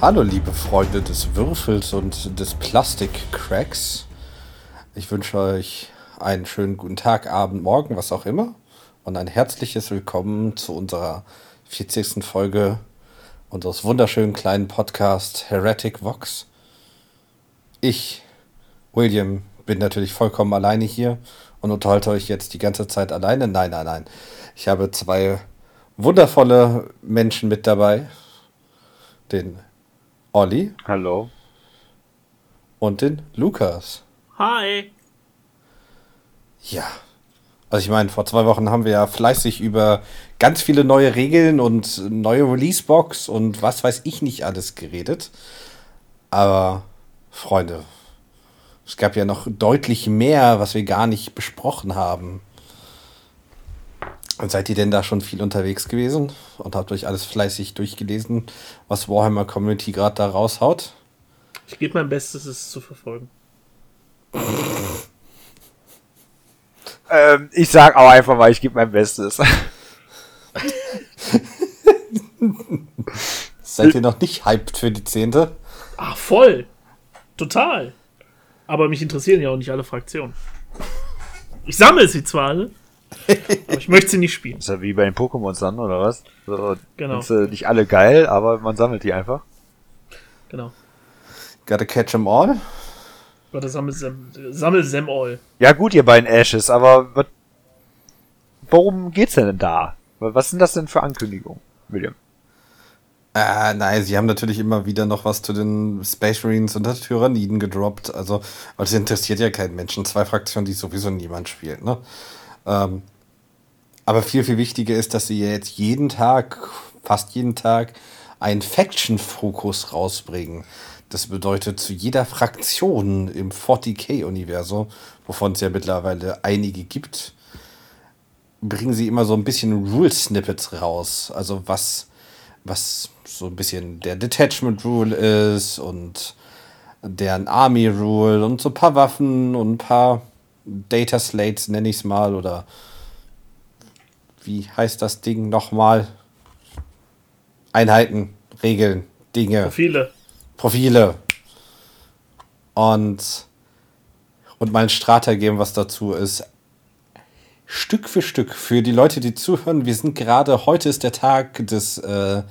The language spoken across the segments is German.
Hallo liebe Freunde des Würfels und des Plastikcracks. Ich wünsche euch einen schönen guten Tag, Abend, Morgen, was auch immer. Und ein herzliches Willkommen zu unserer 40. Folge unseres wunderschönen kleinen Podcasts Heretic Vox. Ich, William, bin natürlich vollkommen alleine hier und unterhalte euch jetzt die ganze Zeit alleine. Nein, nein, nein. Ich habe zwei wundervolle Menschen mit dabei. Den Olli. Hallo. Und den Lukas. Hi. Ja. Also ich meine, vor zwei Wochen haben wir ja fleißig über ganz viele neue Regeln und neue Releasebox und was weiß ich nicht alles geredet. Aber Freunde, es gab ja noch deutlich mehr, was wir gar nicht besprochen haben. Und seid ihr denn da schon viel unterwegs gewesen und habt euch alles fleißig durchgelesen, was Warhammer Community gerade da raushaut? Ich gebe mein Bestes, es zu verfolgen. Ähm, ich sag auch einfach mal, ich gebe mein Bestes. Seid ihr noch nicht hyped für die zehnte? Ach, voll. Total. Aber mich interessieren ja auch nicht alle Fraktionen. Ich sammle sie zwar alle, aber ich möchte sie nicht spielen. ist ja wie bei den Pokémons dann, oder was? So, Genau. Sind sie nicht alle geil, aber man sammelt die einfach. Genau. Gotta catch 'em all? Oder sammel Sam, sammel Sam All. Ja gut, ihr beiden Ashes, aber was, worum geht's denn da? Was sind das denn für Ankündigungen, William? Äh, nein, sie haben natürlich immer wieder noch was zu den Space Marines und der Tyranniden gedroppt. Also, weil das interessiert ja keinen Menschen. Zwei Fraktionen, die sowieso niemand spielt, ne? Ähm, aber viel, viel wichtiger ist, dass sie jetzt jeden Tag, fast jeden Tag, einen Faction-Fokus rausbringen. Das bedeutet, zu jeder Fraktion im 40k-Universum, wovon es ja mittlerweile einige gibt, bringen sie immer so ein bisschen Rule-Snippets raus. Also was, was so ein bisschen der Detachment Rule ist und deren Army Rule und so ein paar Waffen und ein paar Data Slates, nenne ich es mal, oder wie heißt das Ding nochmal? Einheiten, Regeln, Dinge. Profile. Profile. Und, und mal ein Strata geben, was dazu ist. Stück für Stück, für die Leute, die zuhören, wir sind gerade, heute ist der Tag des äh,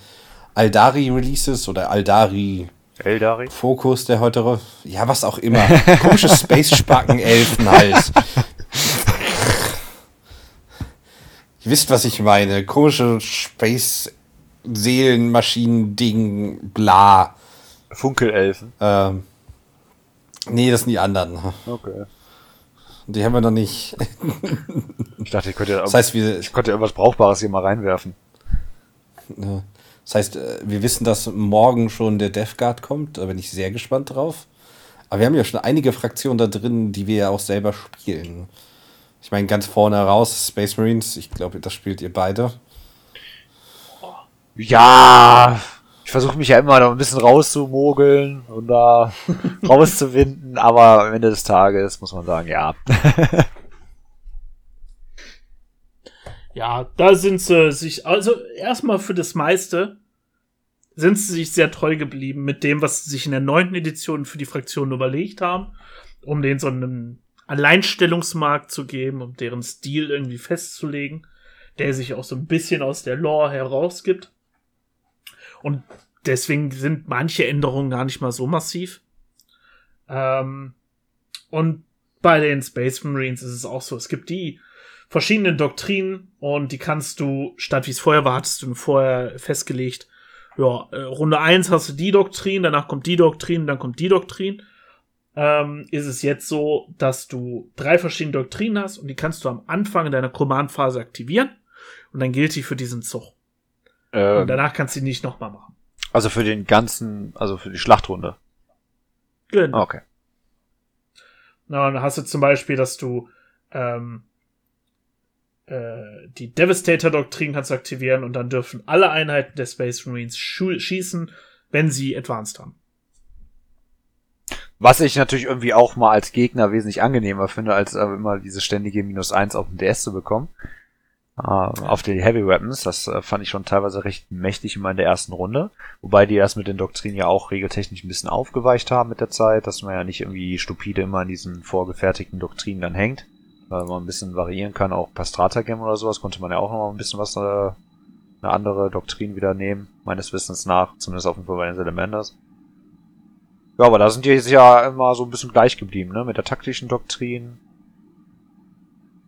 Aldari-Releases oder Aldari Eldari? Fokus, der heute, ja, was auch immer. Komische Space-Spacken-Elfen halt. Ihr wisst, was ich meine. Komische Space-Seelen-Maschinen-Ding, bla. Funkelelfen. Ähm, nee, das sind die anderen. Okay. Die haben wir noch nicht. Ich dachte, ich könnte, Das heißt, wir, ich konnte irgendwas Brauchbares hier mal reinwerfen. Das heißt, äh, wir wissen, dass morgen schon der Death Guard kommt. Da bin ich sehr gespannt drauf. Aber wir haben ja schon einige Fraktionen da drin, die wir ja auch selber spielen. Ich meine, ganz vorne raus, Space Marines. Ich glaube, das spielt ihr beide. Ja, ich versuche mich ja immer noch ein bisschen rauszumogeln und da rauszuwinden, aber am Ende des Tages muss man sagen, ja. Ja, da sind sie sich, also erstmal für das meiste sind sie sich sehr treu geblieben mit dem, was sie sich in der neunten Edition für die Fraktionen überlegt haben, um denen so einen Alleinstellungsmarkt zu geben, um deren Stil irgendwie festzulegen, der sich auch so ein bisschen aus der Lore herausgibt. Und deswegen sind manche Änderungen gar nicht mal so massiv. Ähm, und bei den Space Marines ist es auch so, es gibt die verschiedenen Doktrinen und die kannst du, statt wie es vorher war, hattest du vorher festgelegt, ja, äh, Runde eins hast du die Doktrin, danach kommt die Doktrin, dann kommt die Doktrin. Ähm, ist es jetzt so, dass du drei verschiedene Doktrinen hast und die kannst du am Anfang in deiner Command-Phase aktivieren und dann gilt die für diesen Zug. Und Ähm, danach kannst du die nicht nochmal machen. also für den ganzen, also für die Schlachtrunde. Genau. Okay. Na, dann hast du zum Beispiel, dass du ähm, äh, die Devastator-Doktrin kannst du aktivieren und dann dürfen alle Einheiten der Space Marines schießen, wenn sie Advanced haben. Was ich natürlich irgendwie auch mal als Gegner wesentlich angenehmer finde, als äh, immer diese ständige Minus 1 auf dem DS zu bekommen. äh, auf die Heavy Weapons. Das äh, fand ich schon teilweise recht mächtig immer in der ersten Runde. Wobei die das mit den Doktrinen ja auch regeltechnisch ein bisschen aufgeweicht haben mit der Zeit, dass man ja nicht irgendwie stupide immer an diesen vorgefertigten Doktrinen dann hängt. Weil man ein bisschen variieren kann, auch per Stratagem oder sowas konnte man ja auch noch ein bisschen was, äh, eine andere Doktrin wieder nehmen, meines Wissens nach, zumindest auf jeden Fall bei den Salamanders. Ja, aber da sind die ja immer so ein bisschen gleich geblieben, ne? Mit der taktischen Doktrin,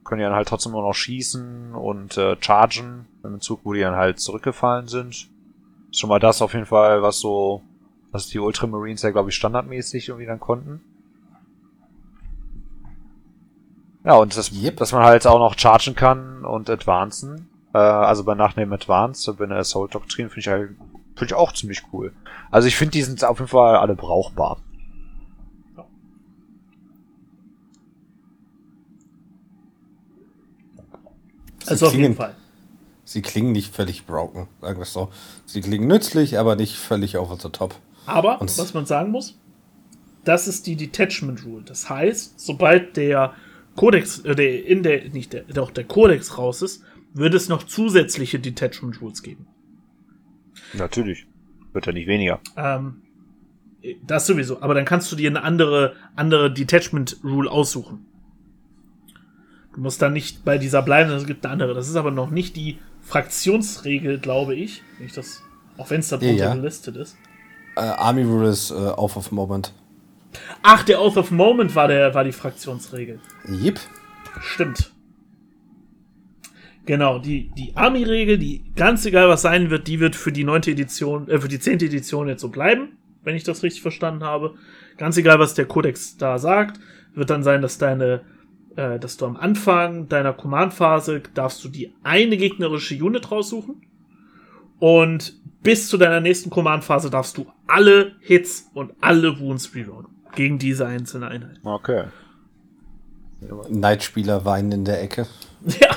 können die dann halt trotzdem immer noch schießen und äh, chargen im Zug, wo die dann halt zurückgefallen sind. Ist schon mal das auf jeden Fall, was so, was die Ultramarines ja, glaube ich, standardmäßig irgendwie dann konnten. Ja, und das, Yep. dass man halt auch noch chargen kann und advancen. Äh, also bei Nachnehmen Advance, bei einer Assault-Doktrin finde ich halt, finde ich auch ziemlich cool. Also ich finde, die sind auf jeden Fall alle brauchbar. Sie Also auf jeden Fall. sie klingen nicht völlig broken, sagen wir es so. Sie klingen nützlich, aber nicht völlig over the top. Aber, Und- was man sagen muss, das ist die Detachment Rule. Das heißt, sobald der Codex, äh, der, in der, nicht der, doch der Codex raus ist, wird es noch zusätzliche Detachment Rules geben. Natürlich. Wird ja nicht weniger. Ähm, das sowieso. Aber dann kannst du dir eine andere, andere Detachment Rule aussuchen. Du musst dann nicht bei dieser bleiben, es gibt eine andere. Das ist aber noch nicht die Fraktionsregel, glaube ich. Wenn ich das, auch wenn es da drunter Ja. gelistet ist. Äh, Army Rule ist äh, off of moment. Ach, der Oath of Moment war, der, war die Fraktionsregel. Yep. Stimmt. Genau, die, die Army-Regel, die ganz egal was sein wird, die wird für die neunte Edition, äh, für die zehnte Edition jetzt so bleiben, wenn ich das richtig verstanden habe. Ganz egal, was der Kodex da sagt, wird dann sein, dass deine, äh, dass du am Anfang deiner Command-Phase darfst du die eine gegnerische Unit raussuchen. Und bis zu deiner nächsten Command-Phase darfst du alle Hits und alle Wounds reroll gegen diese einzelne Einheit. Okay. Nightspieler weinen in der Ecke. Ja.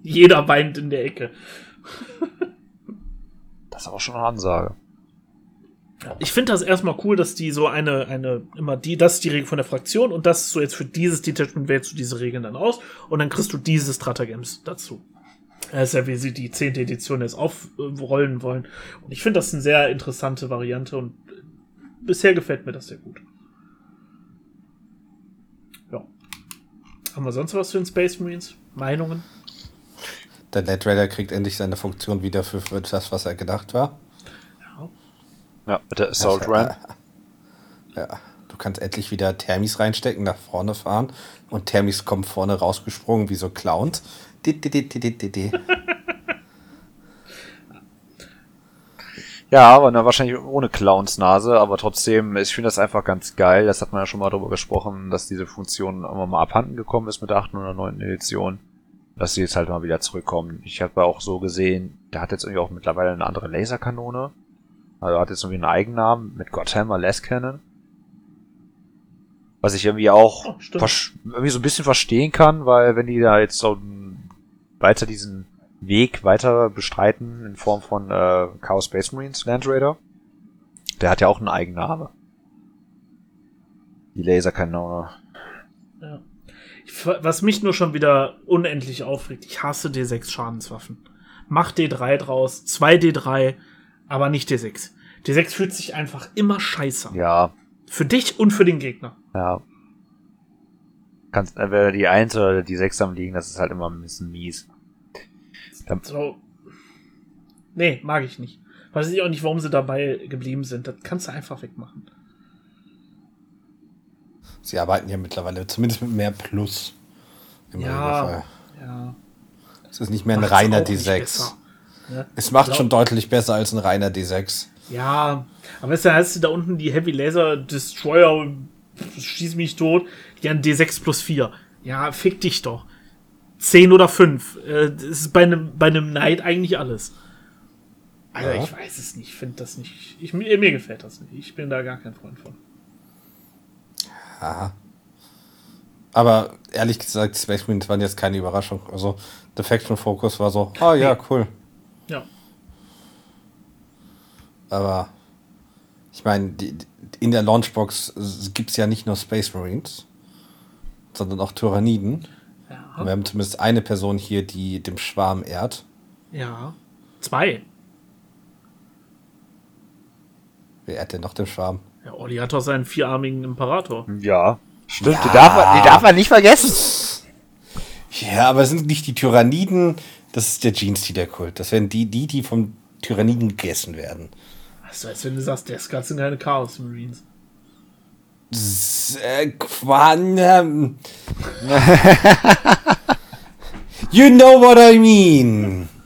Jeder weint in der Ecke. Das ist auch schon eine Ansage. Ich finde das erstmal cool, dass die so eine, eine, immer die, das ist die Regel von der Fraktion und das ist so jetzt für dieses Detachment wählst du diese Regeln dann aus und dann kriegst du diese Stratagems dazu. Das ist ja, wie sie die zehnte Edition jetzt aufrollen wollen. Und ich finde das eine sehr interessante Variante und bisher gefällt mir das sehr gut. Haben wir sonst was für den Space Marines? Meinungen? Der Net Raider kriegt endlich seine Funktion wieder für, für das, was er gedacht war. Ja. Ja, mit der Assault Ja, Ram. Ja, du kannst endlich wieder Thermis reinstecken, nach vorne fahren und Thermis kommen vorne rausgesprungen wie so Clowns. Di, di, di, di, di, di, di. Ja, aber na, wahrscheinlich ohne Clownsnase, aber trotzdem, ich finde das einfach ganz geil. Das hat man ja schon mal drüber gesprochen, dass diese Funktion immer mal abhanden gekommen ist mit der 8. oder 9. Edition. Dass sie jetzt halt mal wieder zurückkommen. Ich habe auch so gesehen, der hat jetzt irgendwie auch mittlerweile eine andere Laserkanone. Also hat jetzt irgendwie einen Eigennamen mit Godhammer Less Cannon. Was ich irgendwie auch Oh, irgendwie so ein bisschen verstehen kann, weil wenn die da jetzt so weiter diesen Weg weiter bestreiten in Form von äh, Chaos Space Marines Land Raider, der hat ja auch einen Eigenname. Die Laserkanone. Ja. Ich, was mich nur schon wieder unendlich aufregt, ich hasse D6 Schadenswaffen. Mach D3 draus, 2D3, aber nicht D6. D6 fühlt sich einfach immer scheiße. Ja, Für dich und für den Gegner. ja. Kannst entweder die 1 oder die 6 am liegen, das ist halt immer ein bisschen mies. So. Nee, mag ich nicht. Weiß ich auch nicht, warum sie dabei geblieben sind. Das kannst du einfach wegmachen. Sie arbeiten ja mittlerweile zumindest mit mehr Plus. Im Ja. Ja. Es ist nicht mehr ein Macht's reiner auch nicht D6. besser. Ne? Es macht schon deutlich besser als ein reiner D6. Ja, aber hast du da unten die Heavy Laser Destroyer und schieß mich tot, die an D6 plus 4. Ja, fick dich doch. 10 oder 5. Äh, das ist bei einem, bei einem Knight eigentlich alles. Also Ja. ich weiß es nicht, ich finde das nicht. Ich, mir, mir gefällt das nicht. Ich bin da gar kein Freund von. Aha. Aber ehrlich gesagt, Space Marines waren jetzt keine Überraschung. Also, Defection Focus war so, ah ja, Nee. cool. Ja. Aber ich meine, in der Launchbox gibt es ja nicht nur Space Marines, sondern auch Tyranniden. Ja. Wir haben zumindest eine Person hier, die dem Schwarm ehrt. Ja. Zwei. Wer ehrt denn noch den Schwarm? Ja, Olli hat doch seinen vierarmigen Imperator. Ja. Stimmt, Die, darf man, die darf man nicht vergessen. Ja, aber es sind nicht die Tyranniden, das ist der Jeans-Kult. Das wären die, die, die vom Tyranniden gegessen werden. Also, als wenn du sagst, der Skat sind keine Chaos Marines. S Quan, ähm. you know what I mean.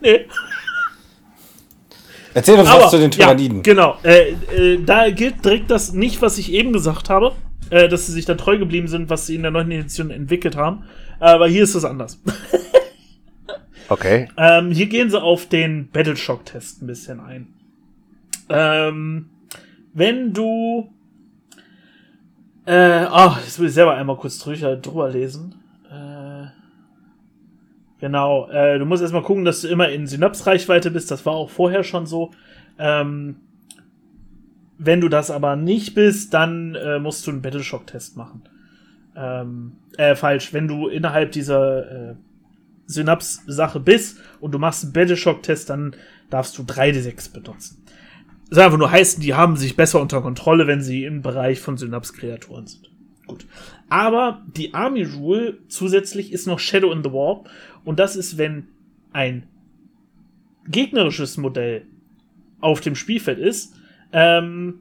Nee. Erzähl uns was zu den Tyranniden. Ja, genau. Äh, äh, da gilt direkt das nicht, was ich eben gesagt habe, äh, dass sie sich da treu geblieben sind, was sie in der neunten Edition entwickelt haben. Aber hier ist es anders. Okay. ähm, hier gehen sie auf den Battleshock-Test ein bisschen ein. Ähm, wenn du. Äh, oh, jetzt will ich selber einmal kurz drüber, drüber lesen. Äh, genau, äh, du musst erstmal gucken, dass du immer in Synapsreichweite bist. Das war auch vorher schon so. Ähm, wenn du das aber nicht bist, dann äh, musst du einen Battleshock-Test machen. Ähm, äh, falsch. Wenn du innerhalb dieser äh, Synaps-Sache bist und du machst einen Battleshock-Test, dann darfst du 3d6 benutzen. Soll einfach nur heißen, die haben sich besser unter Kontrolle, wenn sie im Bereich von Synaps-Kreaturen sind. Gut. Aber die Army Rule zusätzlich ist noch Shadow in the Warp. Und das ist, wenn ein gegnerisches Modell auf dem Spielfeld ist, ähm,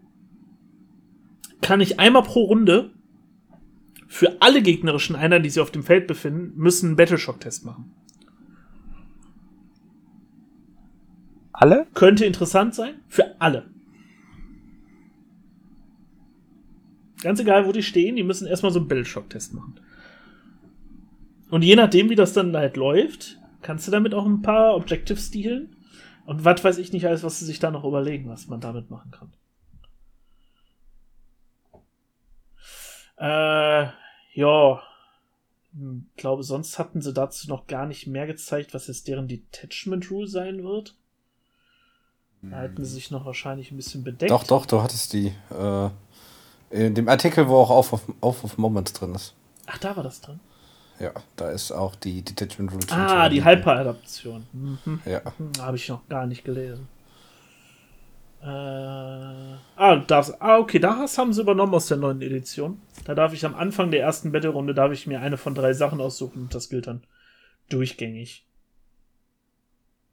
kann ich einmal pro Runde für alle gegnerischen Einheiten, die sich auf dem Feld befinden, müssen einen Battleshock-Test machen. Alle? Könnte interessant sein. Für alle. Ganz egal, wo die stehen, die müssen erstmal so einen Battleshock-Test machen. Und je nachdem, wie das dann halt läuft, kannst du damit auch ein paar Objectives dealen. Und was weiß ich nicht alles, was sie sich da noch überlegen, was man damit machen kann. Äh, ja. Hm, glaube, sonst hatten sie dazu noch gar nicht mehr gezeigt, was jetzt deren Detachment Rule sein wird. Da halten sie sich noch wahrscheinlich ein bisschen bedeckt. Doch, doch, du hattest die. Äh, in dem Artikel, wo auch Auf of, Auf of Moments drin ist. Ach, da war das drin. Ja, da ist auch die Detachment Rule. Ah, die Hyper-Adaption. Mhm. Ja. Hm, Habe ich noch gar nicht gelesen. Äh, ah, das, ah, okay, das haben sie übernommen aus der neuen Edition. Da darf ich am Anfang der ersten Battle-Runde, darf ich mir eine von drei Sachen aussuchen und das gilt dann durchgängig.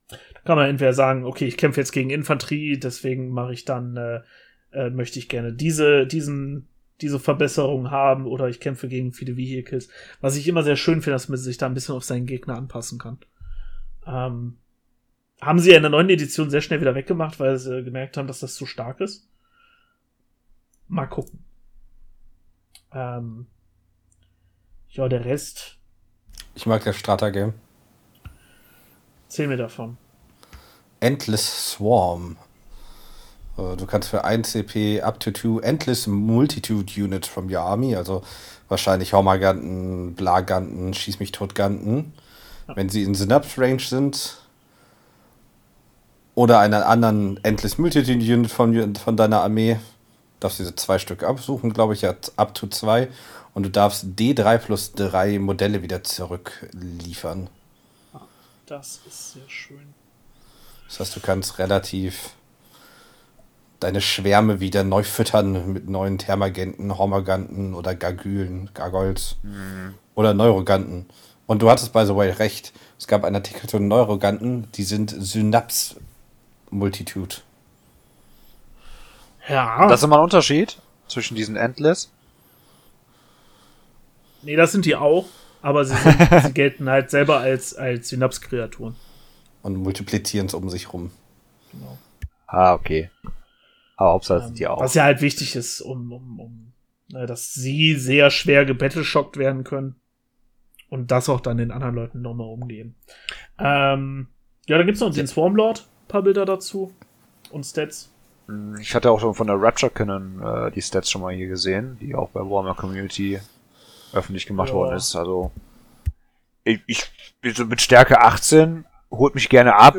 Da kann man entweder sagen, okay, ich kämpfe jetzt gegen Infanterie, deswegen mache ich dann, äh, äh, möchte ich gerne diese, diesen, diese Verbesserung haben oder ich kämpfe gegen viele Vehicles. Was ich immer sehr schön finde, dass man sich da ein bisschen auf seinen Gegner anpassen kann. Ähm, haben sie ja in der neuen Edition sehr schnell wieder weggemacht, weil sie gemerkt haben, dass das zu stark ist. Mal gucken. Ähm, ja, der Rest. Ich mag das Strata-Game. Zähl mir davon. Endless Swarm. Äh, Du kannst für 1 CP up to 2 Endless Multitude Units from your Army, also wahrscheinlich Hormaganten, Blaganten, Schieß mich tot Ganten, wenn sie in Synapse Range sind, oder einen anderen Endless Multitude Unit von, von deiner Armee, darfst diese zwei Stück absuchen, glaube ich, ja, up to 2, und du darfst D3 plus 3 Modelle wieder zurückliefern. Das ist sehr schön. Das heißt, du kannst relativ deine Schwärme wieder neu füttern mit neuen Thermagenten, Hormaganten oder Gargülen, Gargoyles oder Neuroganten. Und du hattest, by the way, recht. Es gab einen Artikel zu Neuroganten, die sind Synaps Multitude. Ja. Das ist immer ein Unterschied zwischen diesen Endless. nee, das sind die auch, aber sie, sind, sie gelten halt selber als, als Synapse-Kreaturen. Und multiplizieren es um sich rum. Genau. Ah, okay. Aber Hauptsache sind die Ähm, auch. Was ja halt wichtig ist, um, um, um ne, dass sie sehr schwer gebattleschockt werden können. Und das auch dann den anderen Leuten nochmal umgehen. Ähm, ja, dann gibt's noch den Swarmlord, paar Bilder dazu. Und Stats. Ich hatte auch schon von der Rapture Cannon äh, die Stats schon mal hier gesehen, die auch bei Warhammer Community öffentlich gemacht Ja. worden ist. Also ich, ich bin so mit Stärke 18, holt mich gerne ab.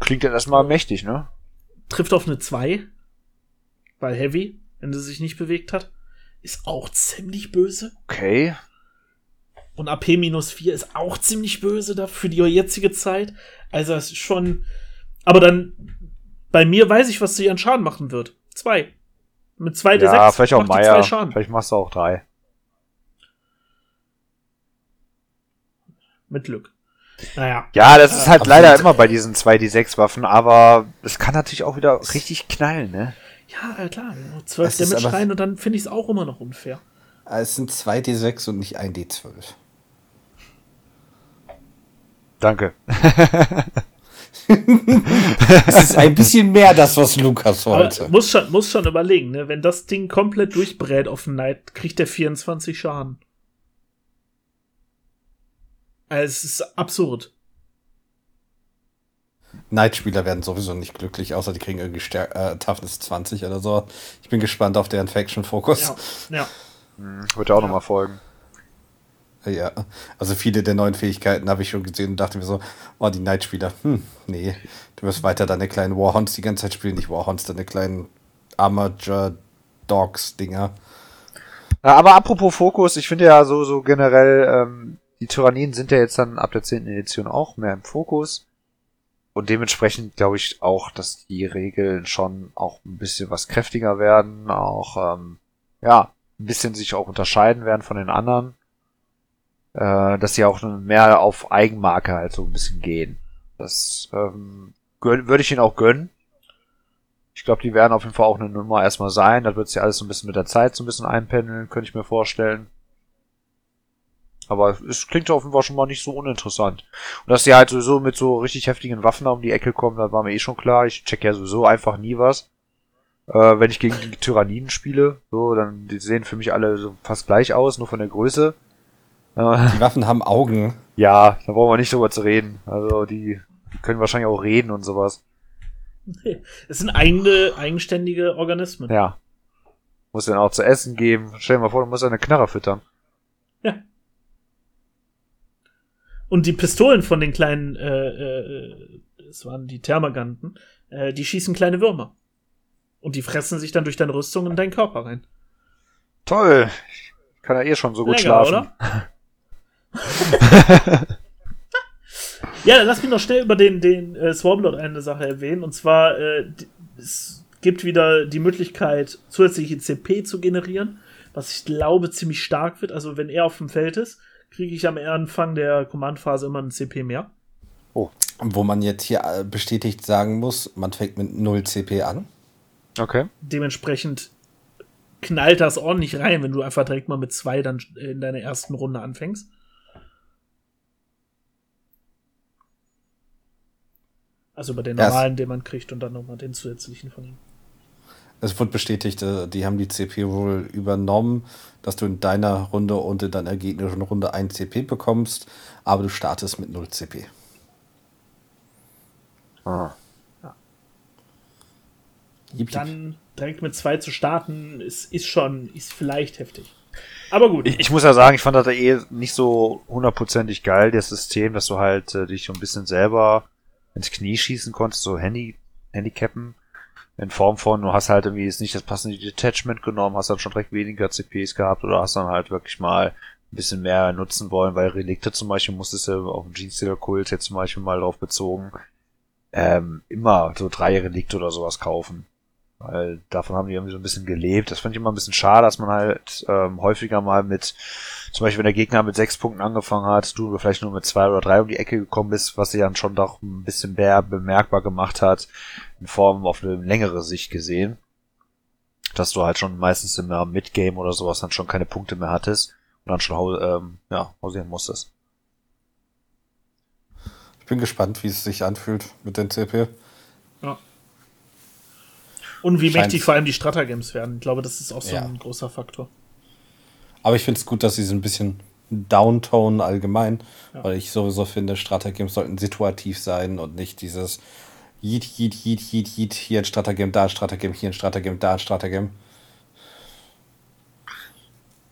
Klingt dann erstmal mächtig, ne? Trifft auf eine 2. Weil Heavy, wenn sie sich nicht bewegt hat. Ist auch ziemlich böse. Okay. Und AP minus 4 ist auch ziemlich böse da für die jetzige Zeit. Also es ist schon. Aber dann, bei mir weiß ich, was sie an Schaden machen wird. Zwei. Mit zwei Ja, D6 vielleicht auch Meier. zwei Schaden. Vielleicht machst du auch drei. Mit Glück. Naja. Ja, das ist halt aber leider immer bei diesen 2D6-Waffen, aber es kann natürlich auch wieder richtig knallen, ne? Ja, klar. Nur 12 Es ist Damage rein und dann finde ich es auch immer noch unfair. Es sind 2D6 und nicht 1D12. Danke. Es ist ein bisschen mehr das, was Lukas Aber wollte. muss schon, muss schon überlegen, ne? Wenn das Ding komplett durchbrät auf den Night, kriegt der 24 Schaden. Also, es ist absurd. Night-Spieler werden sowieso nicht glücklich, außer die kriegen irgendwie Stär äh, Toughness 20 oder so. Ich bin gespannt auf deren Faction-Fokus. Ja, ja. Hm, Wird ja auch nochmal folgen. Ja. also viele der neuen Fähigkeiten habe ich schon gesehen und dachte mir so, oh, die Night-Spieler, hm, nee, du wirst weiter deine kleinen Warhounds die ganze Zeit spielen, nicht Warhounds, deine kleinen Armature-Dogs-Dinger. Ja, aber apropos Fokus, ich finde ja so, so generell, ähm, die Tyrannien sind ja jetzt dann ab der 10. Edition auch mehr im Fokus. Und dementsprechend glaube ich auch, dass die Regeln schon auch ein bisschen was kräftiger werden, auch, ähm, ja, ein bisschen sich auch unterscheiden werden von den anderen. Äh, dass sie auch mehr auf Eigenmarke halt so ein bisschen gehen. Das ähm, würde ich ihnen auch gönnen. Ich glaube, die werden auf jeden Fall auch eine Nummer erstmal sein. Das wird sich alles so ein bisschen mit der Zeit so ein bisschen einpendeln, könnte ich mir vorstellen. Aber es klingt auf jeden Fall schon mal nicht so uninteressant. Und dass sie halt sowieso mit so richtig heftigen Waffen da um die Ecke kommen, das war mir eh schon klar. Ich check ja sowieso einfach nie was. Äh, wenn ich gegen die Tyranniden spiele, so, dann die sehen für mich alle so fast gleich aus, nur von der Größe. Äh, Die Waffen haben Augen. ja, da brauchen wir nicht drüber zu reden. Also die, die können wahrscheinlich auch reden und sowas. Es sind eigene, eigenständige Organismen. Ja. Muss denen auch zu essen geben. Stell dir mal vor, du musst eine Knarre füttern. Ja. Und die Pistolen von den kleinen, äh, äh, das waren die Thermaganten, äh, die schießen kleine Würmer. Und die fressen sich dann durch deine Rüstung in deinen Körper rein. Toll. Ich kann ja eh schon so gut Lecker, schlafen. oder? ja, dann lass mich noch schnell über den, den äh, Swarmlord eine Sache erwähnen. Und zwar, äh, es gibt wieder die Möglichkeit, zusätzliche CP zu generieren, was ich glaube ziemlich stark wird. Also wenn er auf dem Feld ist, kriege ich am Anfang der Command-Phase immer einen CP mehr. Wo man jetzt hier äh, bestätigt sagen muss, man fängt mit 0 CP an. Okay. Dementsprechend knallt das ordentlich rein, wenn du einfach direkt mal mit zwei dann in deiner ersten Runde anfängst. Also über den normalen, den man kriegt und dann nochmal den zusätzlichen von ihm. Es wurde bestätigt, äh, die haben die CP wohl übernommen, dass du in deiner Runde und in deiner gegnerischen Runde ein CP bekommst, aber du startest mit 0 CP. Ah. Jip, jip. Dann direkt mit zwei zu starten, ist, ist schon, ist vielleicht heftig. Aber gut. Ich, ich muss ja sagen, ich fand das eh nicht so hundertprozentig geil, das System, dass du halt äh, dich so ein bisschen selber ins Knie schießen konntest, so Handy, Handicappen. In Form von, du hast halt irgendwie jetzt nicht das passende Detachment genommen, hast dann schon direkt weniger CPs gehabt oder hast dann halt wirklich mal ein bisschen mehr nutzen wollen, weil Relikte zum Beispiel musstest du auf den Genestealer-Kult jetzt zum Beispiel mal drauf bezogen, ähm, immer so drei Relikte oder sowas kaufen. Weil davon haben die irgendwie so ein bisschen gelebt. Das fand ich immer ein bisschen schade, dass man halt ähm, häufiger mal mit, zum Beispiel wenn der Gegner mit sechs Punkten angefangen hat, du vielleicht nur mit zwei oder drei um die Ecke gekommen bist, was sie dann schon doch ein bisschen mehr bemerkbar gemacht hat, in Form auf eine längere Sicht gesehen. Dass du halt schon meistens im äh, Midgame oder sowas dann schon keine Punkte mehr hattest und dann schon ähm, ja, hausieren musstest. Ich bin gespannt, wie es sich anfühlt mit den CP. Und wie mächtig vor allem die Stratagems werden. Ich glaube, das ist auch so Ja. ein großer Faktor. Aber ich finde es gut, dass sie so ein bisschen Downtone allgemein, Ja. weil ich sowieso finde, Stratagames sollten situativ sein und nicht dieses Yeet, Yeet, Yeet, Yeet, Yeet, hier ein Stratagem, da ein Stratagem, hier ein Stratagem, da ein Stratagem.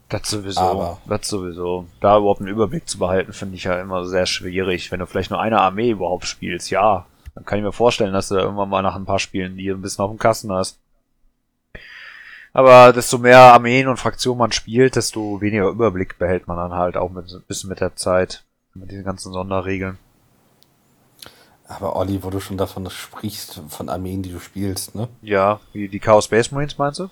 Das sowieso. Aber- das sowieso. Da überhaupt einen Überblick zu behalten, finde ich ja immer sehr schwierig. Wenn du vielleicht nur eine Armee überhaupt spielst, ja. Dann kann ich mir vorstellen, dass du da irgendwann mal nach ein paar Spielen die ein bisschen auf dem Kasten hast. Aber desto mehr Armeen und Fraktionen man spielt, desto weniger Überblick behält man dann halt auch mit, ein bisschen mit der Zeit. Mit diesen ganzen Sonderregeln. Aber Olli, wo du schon davon sprichst, von Armeen, die du spielst, ne? Ja, wie die Chaos Space Marines meinst du?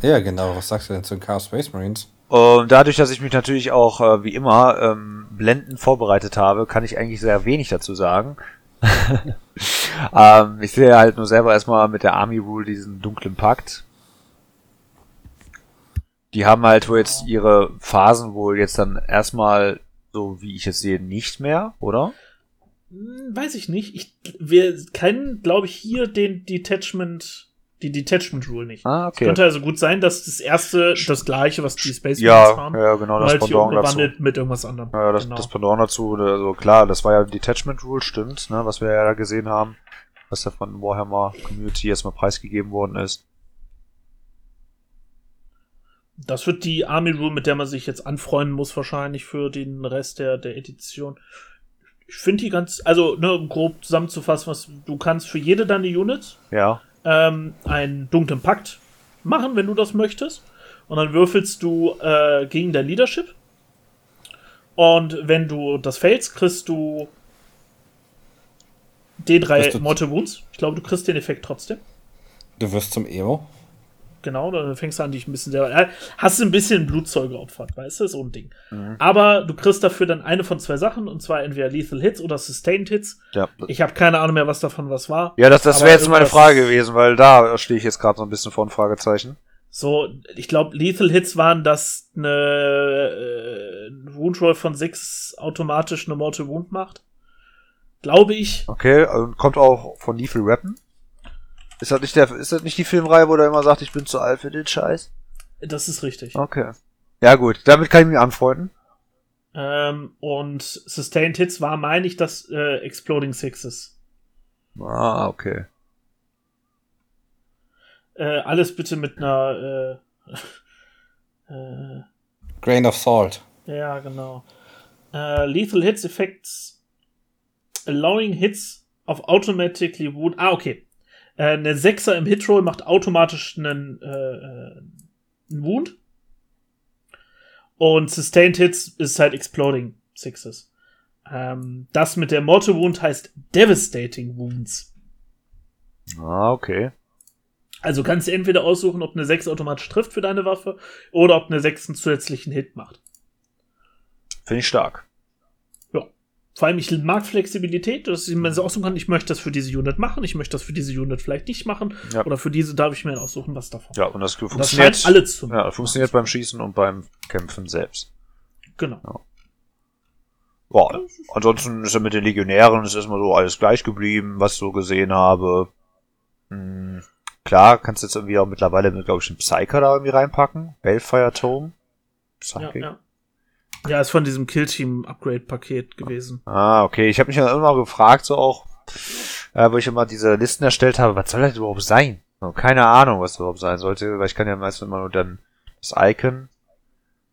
Ja, genau. Was sagst du denn zu den Chaos Space Marines? Und dadurch, dass ich mich natürlich auch, äh, wie immer, ähm, blendend vorbereitet habe, kann ich eigentlich sehr wenig dazu sagen. ähm, ich sehe halt nur selber erstmal mit der Army Rule diesen dunklen Pakt. Die haben halt wohl jetzt ihre Phasen wohl jetzt dann erstmal, so wie ich es sehe, nicht mehr, oder? Hm, Weiß ich nicht. Ich, wir kennen, glaube ich, hier den Detachment, die Detachment Rule nicht. Ah, Es okay. könnte also gut sein, dass das erste das gleiche, was die Space Ja, haben, ja, genau, das halt Pendant dazu. mit irgendwas anderem. Ja, das, Genau. das Pendant dazu, also klar, das war ja Detachment Rule, stimmt, ne, was wir ja da gesehen haben, was ja von Warhammer Community erstmal preisgegeben worden ist. Das wird die Army Rule, mit der man sich jetzt anfreunden muss, wahrscheinlich für den Rest der, der Edition. Ich finde die ganz, also ne, grob zusammenzufassen, was du kannst für jede deine Units Ja, ähm, einen dunklen Pakt machen, wenn du das möchtest. Und dann würfelst du äh, gegen dein Leadership. Und wenn du das failst, kriegst du D3 Kriegst du- Mortal Wounds. Ich glaube, du kriegst den Effekt trotzdem. Du wirst zum Emo. Genau, dann fängst du an, dich ein bisschen selber. Hast du ein bisschen Blutzeuge geopfert, weißt du, so ein Ding. Aber du kriegst dafür dann eine von zwei Sachen, und zwar entweder Lethal Hits oder Sustained Hits. ja. Ich habe keine Ahnung mehr, was davon was war. Ja, das, das wäre jetzt meine Frage gewesen, weil da stehe ich jetzt gerade so ein bisschen vor ein Fragezeichen. So, ich glaube, Lethal Hits waren, dass eine äh, Wound Roll von 6 automatisch eine Mortal Wound macht. Glaube ich. Okay, und kommt auch von Lethal Weapon? Ist das nicht der, ist das nicht die Filmreihe, wo der immer sagt, ich bin zu alt für den Scheiß? Das ist richtig. Okay. Ja gut, damit kann ich mich anfreunden. Ähm, und Sustained Hits war, meine ich, das äh, Exploding Sixes. Ah, okay. Äh, alles bitte mit einer äh, äh, Grain of Salt. Ja, genau. Äh, lethal Hits Effects allowing Hits of automatically wound. Ah, okay. Äh, eine Sechser im Hitroll macht automatisch einen, äh, äh, einen Wound. Und Sustained Hits ist halt Exploding Sixes. Ähm, das mit der Mortal Wound heißt Devastating Wounds. Ah, okay. Also kannst du entweder aussuchen, ob eine 6 automatisch trifft für deine Waffe oder ob eine 6 einen zusätzlichen Hit macht. Finde ich stark. Ja. Vor allem, ich mag Flexibilität, dass ich mir so aussuchen kann, ich möchte das für diese Unit machen, ich möchte das für diese Unit vielleicht nicht machen. Ja. Oder für diese darf ich mir aussuchen, was davon. Ja, und das Und das funktioniert. scheint alle zu ja, funktioniert beim Schießen und beim Kämpfen selbst. Genau. Boah, ansonsten ist ja mit den Legionären ist erstmal so alles gleich geblieben, was ich so gesehen habe. Hm, klar, kannst du jetzt irgendwie auch mittlerweile, glaube ich, einen Psyker da irgendwie reinpacken. Balefire Tome. Ja, Psychic. ja. Ja, ist von diesem Killteam-Upgrade-Paket gewesen. Ah, okay. Ich habe mich ja immer gefragt, so auch, äh, wo ich immer diese Listen erstellt habe, was soll das überhaupt sein? So, keine Ahnung, was das überhaupt sein sollte, weil ich kann ja meistens immer nur dann das Icon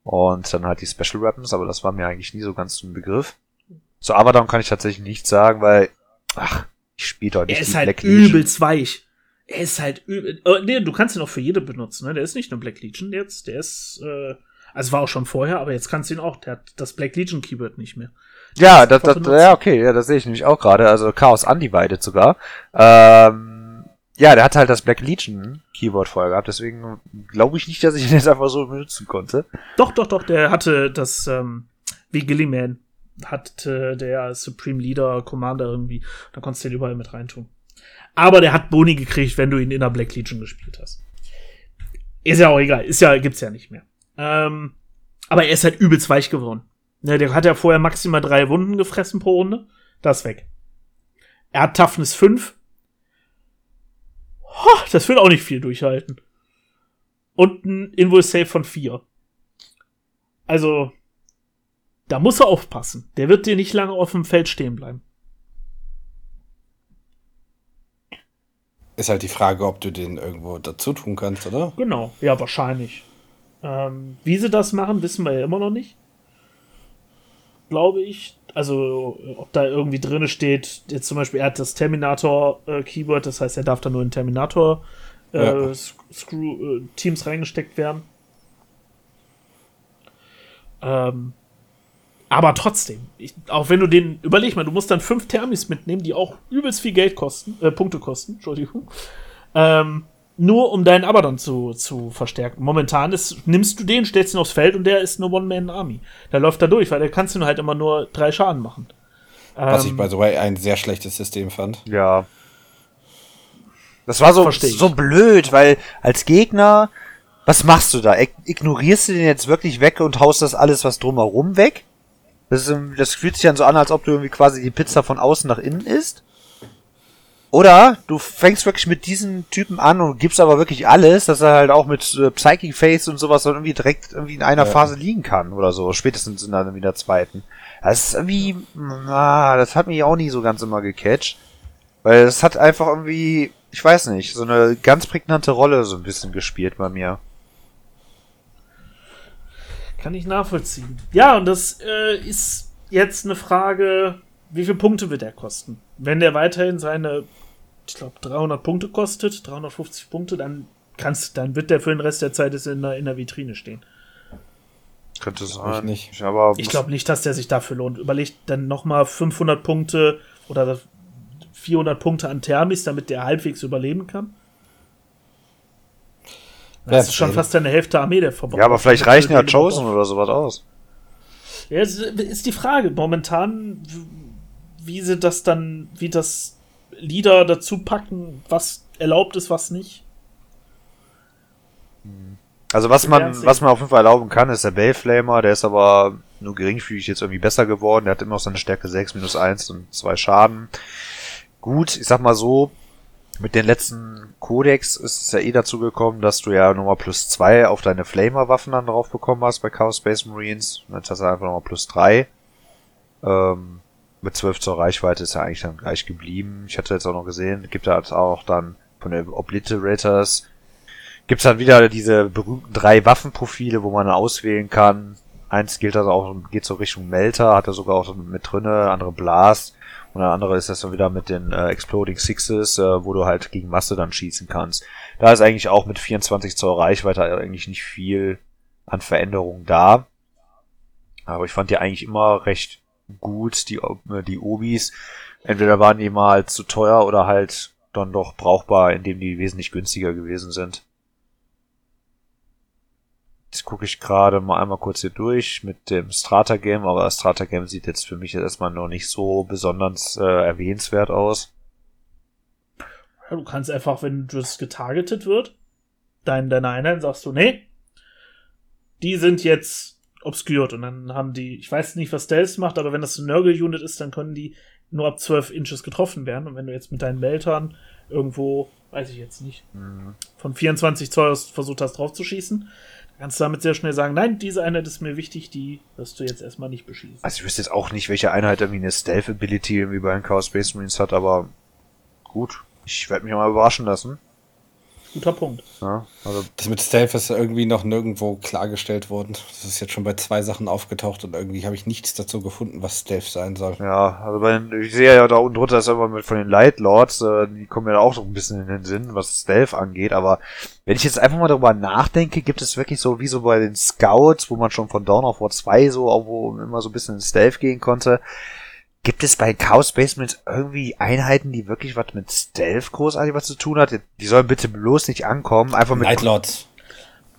und dann halt die Special Weapons, aber das war mir eigentlich nie so ganz ein Begriff. Zu Abaddon kann ich tatsächlich nichts sagen, weil, ach, ich spiele doch nicht Er ist halt Black Legion. übelst weich. Er ist halt übel. Oh, nee, du kannst ihn auch für jede benutzen, ne? Der ist nicht nur Black Legion jetzt, der ist, äh, also war auch schon vorher, aber jetzt kannst du ihn auch. Der hat das Black Legion Keyword nicht mehr. Ja, Das das, benutzen. ja, okay, ja, das sehe ich nämlich auch gerade. Also Chaos Undivided sogar. Ähm, ja, der hat halt das Black Legion Keyword vorher gehabt, deswegen glaube ich nicht, dass ich ihn jetzt einfach so benutzen konnte. Doch, doch, doch, der hatte das, ähm, wie Gilliman hatte der Supreme Leader Commander irgendwie. Da konntest du den überall mit reintun. Aber der hat Boni gekriegt, wenn du ihn in der Black Legion gespielt hast. Ist ja auch egal, ist ja, gibt's ja nicht mehr. Ähm, aber er ist halt übelst weich geworden. Ne, der hat ja vorher maximal drei Wunden gefressen pro Runde. Das ist weg. Er hat Toughness 5. Ho, das wird auch nicht viel durchhalten. Und ein Invoice Save von 4. Also, da muss er aufpassen. Der wird dir nicht lange auf dem Feld stehen bleiben. Ist halt die Frage, ob du den irgendwo dazu tun kannst, oder? Genau, ja, wahrscheinlich. Ähm, wie sie das machen, wissen wir ja immer noch nicht. Glaube ich. Also, ob da irgendwie drin steht, jetzt zum Beispiel, er hat das Terminator-Keyword, das heißt, er darf da nur in Terminator äh, Ja. Screw-Teams reingesteckt werden. Ähm, aber trotzdem, ich, auch wenn du den, überleg mal, du musst dann fünf Thermis mitnehmen, die auch übelst viel Geld kosten, äh, Punkte kosten, Entschuldigung. Ähm, nur um deinen Abaddon zu, zu verstärken. Momentan ist, nimmst du den, stellst ihn aufs Feld und der ist eine One-Man-Army. Der läuft da durch, weil der kannst du halt immer nur drei Schaden machen. Was ich, Ähm, by the way, ein sehr schlechtes System fand. Ja. Das war so, so blöd, weil als Gegner, was machst du da? Ig- Ignorierst du den jetzt wirklich weg und haust das alles, was drumherum weg? Das, ist, das fühlt sich dann so an, als ob du irgendwie quasi die Pizza von außen nach innen isst. Oder du fängst wirklich mit diesen Typen an und gibst aber wirklich alles, dass er halt auch mit äh, Psychic Face und sowas dann irgendwie direkt irgendwie in einer Ja. Phase liegen kann oder so. Spätestens in dann in der zweiten. Das ist irgendwie, na, das hat mich auch nie so ganz immer gecatcht. Weil es hat einfach irgendwie, ich weiß nicht, so eine ganz prägnante Rolle so ein bisschen gespielt bei mir. Kann ich nachvollziehen. Ja, und das äh, ist jetzt eine Frage, wie viele Punkte wird er kosten? Wenn der weiterhin seine, ich glaube, 300 Punkte kostet, 350 Punkte, dann kannst, dann wird der für den Rest der Zeit in der, in der Vitrine stehen. Könnte Glaub ich nicht. Ich, aber Ich glaube nicht, dass der sich dafür lohnt. Überlegt dann nochmal 500 Punkte oder 400 Punkte an Thermis, damit der halbwegs überleben kann. Das Werden ist schon fast eine Hälfte Armee, der verbraucht. ja, aber vielleicht der reichen ja. Chosen oder sowas aus. Ja, es ist die Frage. Momentan, wie sie das dann, wie das Lieder dazu packen, was erlaubt ist, was nicht. Also was man, was man auf jeden Fall erlauben kann, ist der Bellflamer, der ist aber nur geringfügig jetzt irgendwie besser geworden. Der hat immer noch seine Stärke 6, minus 1 und 2 Schaden. Gut, ich sag mal so, mit den letzten Codex ist es ja eh dazu gekommen, dass du ja nochmal plus 2 auf deine Flamer-Waffen dann drauf bekommen hast bei Chaos Space Marines. Und jetzt hast du einfach nochmal plus 3. Ähm, mit 12 zur Reichweite ist er eigentlich dann gleich geblieben. Ich hatte jetzt auch noch gesehen, gibt da auch dann von den Obliterators gibt's dann wieder diese berühmten drei Waffenprofile, wo man auswählen kann. Eins gilt also auch, geht so Richtung Melter, hat er sogar auch mit drinne, andere Blast. Und der andere ist das dann wieder mit den äh, Exploding Sixes, äh, wo du halt gegen Masse dann schießen kannst. Da ist eigentlich auch mit 24 Zoll Reichweite eigentlich nicht viel an Veränderung da. Aber ich fand die eigentlich immer recht gut, die, äh, die Obis. Entweder waren die mal zu teuer oder halt dann doch brauchbar, indem die wesentlich günstiger gewesen sind. Jetzt gucke ich gerade mal einmal kurz hier durch mit dem Strata Game, aber das Strata Game sieht jetzt für mich jetzt erstmal noch nicht so besonders äh, erwähnenswert aus. Du kannst einfach, wenn das getargetet wird, dein, deine Einheiten sagst du, nee, die sind jetzt obscured und dann haben die, ich weiß nicht, was Stealth macht, aber wenn das ein Nurgle-Unit ist, dann können die nur ab 12 Inches getroffen werden und wenn du jetzt mit deinen Meltern irgendwo, weiß ich jetzt nicht, von 24 Zoll aus versucht hast draufzuschießen, dann kannst du damit sehr schnell sagen, nein, diese Einheit ist mir wichtig, die wirst du jetzt erstmal nicht beschießen. Also ich wüsste jetzt auch nicht, welche Einheit irgendwie eine Stealth-Ability irgendwie bei den Chaos Space Marines hat, aber gut. Ich werde mich mal überraschen lassen. Guter Punkt. Ja, also Das mit Stealth ist irgendwie noch nirgendwo klargestellt worden. Das ist jetzt schon bei zwei Sachen aufgetaucht und irgendwie habe ich nichts dazu gefunden, was Stealth sein soll. Ja, also bei den, ich sehe ja da unten drunter ist immer mit von den Light Lords, äh, die kommen mir da auch so ein bisschen in den Sinn, was Stealth angeht, aber wenn ich jetzt einfach mal darüber nachdenke, gibt es wirklich so wie so bei den Scouts, wo man schon von Dawn of War 2 so auch wo immer so ein bisschen in Stealth gehen konnte, gibt es bei Chaos Basements irgendwie Einheiten, die wirklich was mit Stealth großartig was zu tun hat? Die sollen bitte bloß nicht ankommen, einfach mit Nightlords.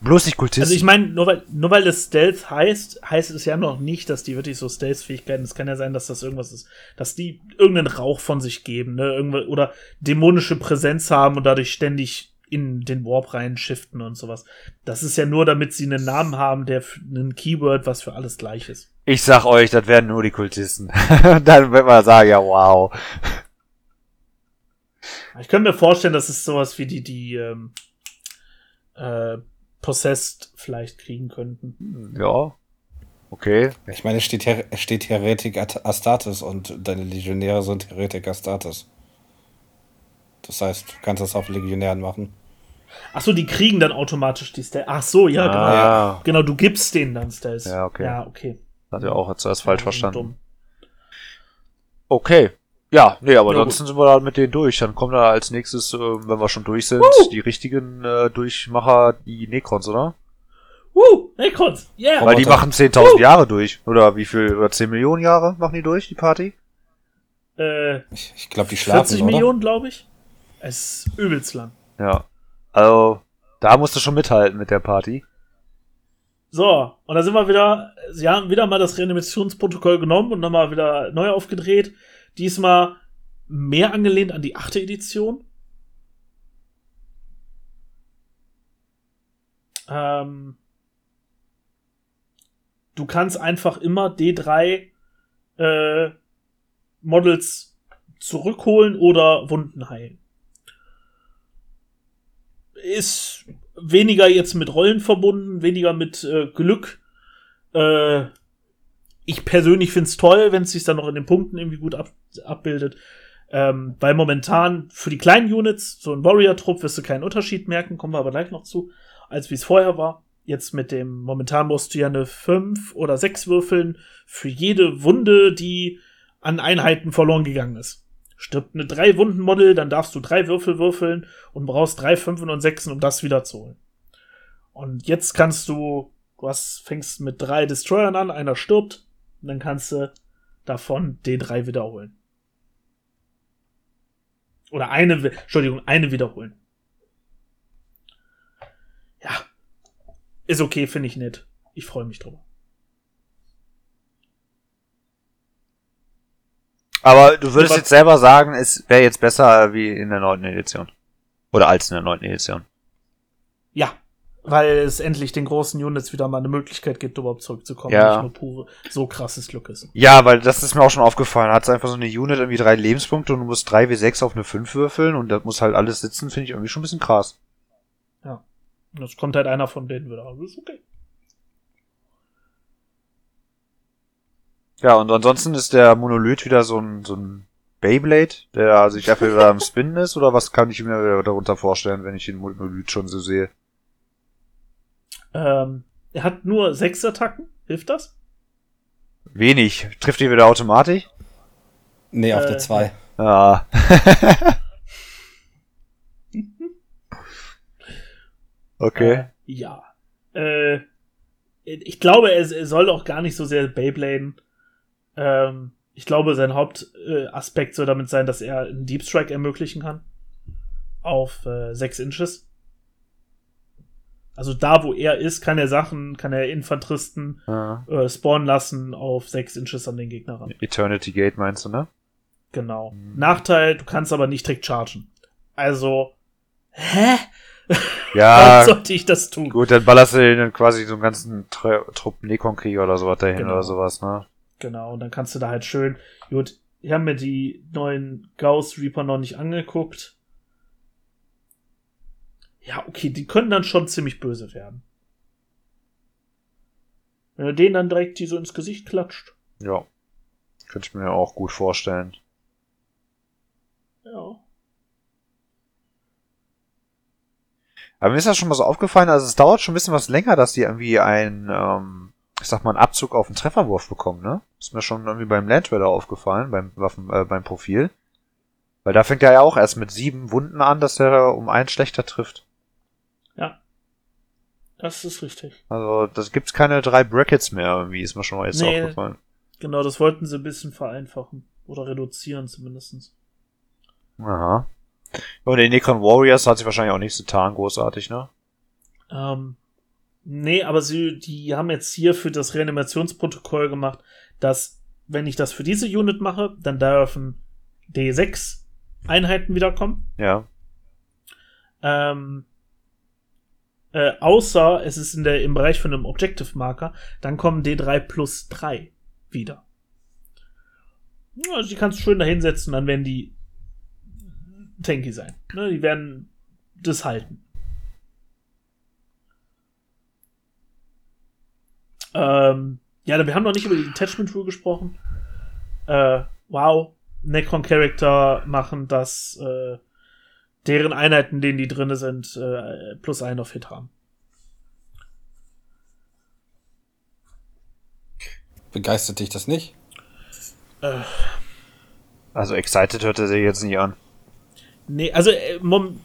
bloß nicht Kultisten. Also ich meine, nur weil, nur weil es Stealth heißt, heißt es ja noch nicht, dass die wirklich so Stealth-Fähigkeiten, es kann ja sein, dass das irgendwas ist, dass die irgendeinen Rauch von sich geben, ne, irgendwas, oder dämonische Präsenz haben und dadurch ständig in den Warp rein shiften und sowas. Das ist ja nur, damit sie einen Namen haben, der für einen Keyword, was für alles gleich ist. Ich sag euch, das werden nur die Kultisten. Dann wird man sagen, ja wow. Ich könnte mir vorstellen, dass es sowas wie die, die, ähm, äh, Possessed vielleicht kriegen könnten. Ja. Okay. Ich meine, es steht, Her es steht Heretik Astartes und deine Legionäre sind Heretik Astartes. Das heißt, du kannst das auf Legionären machen. Ach so, die kriegen dann automatisch die Stealth. Ach so, ja, genau. Ah, Genau, du gibst denen dann Stealth. Ja, okay. Ja, okay. hat er auch zuerst falsch Ja, verstanden. dumm. Okay. Ja, nee, aber Ja, ansonsten sind wir da mit denen durch. Dann kommen da als nächstes, äh, wenn wir schon durch sind, Woo! die richtigen äh, Durchmacher, die Necrons, oder? Woo, Necrons, yeah. Weil die machen 10.000 Jahre durch. Oder wie viel, oder 10 Millionen Jahre machen die durch, die Party? Äh, Ich, ich glaube, die schlafen, 40 oder? Millionen, glaube ich. Es ist übelst lang. Ja. Also, da musst du schon mithalten mit der Party. So, und da sind wir wieder, sie haben wieder mal das Reanimationsprotokoll genommen und nochmal wieder neu aufgedreht. Diesmal mehr angelehnt an die achte Edition. Ähm, du kannst einfach immer D3 äh, Models zurückholen oder Wunden heilen. Ist weniger jetzt mit Rollen verbunden, weniger mit äh, Glück. Äh, ich persönlich find's toll, wenn es sich dann noch in den Punkten irgendwie gut ab abbildet. Ähm, weil momentan für die kleinen Units, so ein Warrior-Trupp, wirst du keinen Unterschied merken, kommen wir aber gleich noch zu, als wie es vorher war. Jetzt mit dem, momentan musst du ja eine 5 oder 6 würfeln für jede Wunde, die an Einheiten verloren gegangen ist. Stirbt eine 3 Wunden-Model, dann darfst du drei Würfel würfeln und brauchst drei Fünfen und Sechsen, um das wieder zu holen. Und jetzt kannst du, du hast, fängst mit drei Destroyern an, einer stirbt, und dann kannst du davon D3 wiederholen. Oder eine, Entschuldigung, eine wiederholen. Ja. Ist okay, finde ich nett. Ich freue mich drüber. Aber du würdest jetzt selber sagen, es wäre jetzt besser wie in der neunten Edition. Oder als in der neunten Edition. Ja. Weil es endlich den großen Units wieder mal eine Möglichkeit gibt, überhaupt zurückzukommen. Ja. Nicht nur pure, so krasses Glück ist. Ja, weil das ist mir auch schon aufgefallen. Hat einfach so eine Unit irgendwie drei Lebenspunkte und du musst drei W6 auf eine 5 würfeln und das muss halt alles sitzen, finde ich irgendwie schon ein bisschen krass. Ja. Und Jetzt kommt halt einer von denen wieder. Aber ist okay. Ja, und ansonsten ist der Monolith wieder so ein, so ein Beyblade, der sich einfach wieder am Spinnen ist, oder was kann ich mir darunter vorstellen, wenn ich den Monolith schon so sehe? Ähm, er hat nur sechs Attacken. Hilft das? Wenig. Trifft ihn wieder automatisch? Nee, auf Äh, der 2. Ja. okay. Äh, ja. Äh, ich glaube, er, er soll auch gar nicht so sehr Beybladen. Ähm, ich glaube, sein Hauptaspekt äh, soll damit sein, dass er einen Deep Strike ermöglichen kann. Auf äh, 6 Inches. Also da, wo er ist, kann er Sachen, kann er Infanteristen Ja. äh, spawnen lassen auf 6 Inches an den Gegner ran. Eternity Gate meinst du, ne? Genau. Mhm. Nachteil, du kannst aber nicht direkt chargen. Also, hä? Ja, Warum sollte ich das tun? gut, dann ballerst du den dann quasi so einen ganzen Tr Trupp Nekon-Krieger oder sowas dahin Genau. oder sowas, ne? Genau, und dann kannst du da halt schön. Gut, ich habe mir die neuen Gauss Reaper noch nicht angeguckt. Ja, okay, die können dann schon ziemlich böse werden. Wenn du denen dann direkt die so ins Gesicht klatscht. Ja. Könnte ich mir auch gut vorstellen. Ja. Aber mir ist das schon mal so aufgefallen, also es dauert schon ein bisschen was länger, dass die irgendwie einen, ähm, ich sag mal, einen Abzug auf den Trefferwurf bekommen, ne? Ist mir schon irgendwie beim Landweller aufgefallen, beim Waffen, äh, beim Profil. Weil da fängt er ja auch erst mit sieben Wunden an, dass er um einen schlechter trifft. Ja. Das ist richtig. Also, das gibt's keine drei Brackets mehr, irgendwie, ist mir schon mal jetzt Nee. aufgefallen. Genau, das wollten sie ein bisschen vereinfachen. Oder reduzieren zumindestens. Aha. Und den Necron Warriors hat sich wahrscheinlich auch nichts getan, großartig, ne? Ähm, nee, aber sie, die haben jetzt hier für das Reanimationsprotokoll gemacht, dass, wenn ich das für diese Unit mache, dann dürfen D6 Einheiten wiederkommen. Ja. Ähm, äh, außer es ist in der, im Bereich von einem Objective Marker, dann kommen D3 plus 3 wieder. Ja, Also die kannst du schön da hinsetzen, dann werden die tanky sein. Ne, die werden das halten. Ähm, ja, wir haben noch nicht über die Detachment Rule gesprochen. Äh, wow, Necron Character machen, dass äh, deren Einheiten, denen die drinne sind, äh, plus ein auf Hit haben. Begeistert dich das nicht? Äh, Also excited hört er sich jetzt nicht an. Nee, also äh,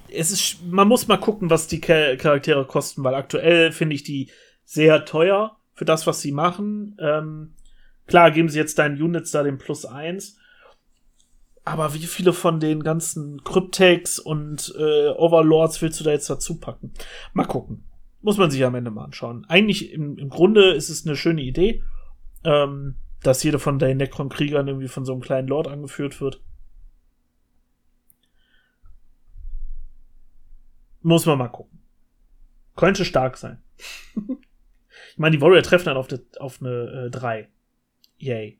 es ist, man muss mal gucken, was die Cha- Charaktere kosten, weil aktuell finde ich die sehr teuer für das, was sie machen. Ähm, klar, geben sie jetzt deinen Units da den Plus 1. Aber wie viele von den ganzen Cryptex und äh, Overlords willst du da jetzt dazu packen? Mal gucken. Muss man sich am Ende mal anschauen. Eigentlich im, im Grunde ist es eine schöne Idee, ähm, dass jeder von den Necron-Kriegern irgendwie von so einem kleinen Lord angeführt wird. Muss man mal gucken. Könnte stark sein. ich meine, die Warrior treffen dann auf, die, auf eine äh, 3. Yay.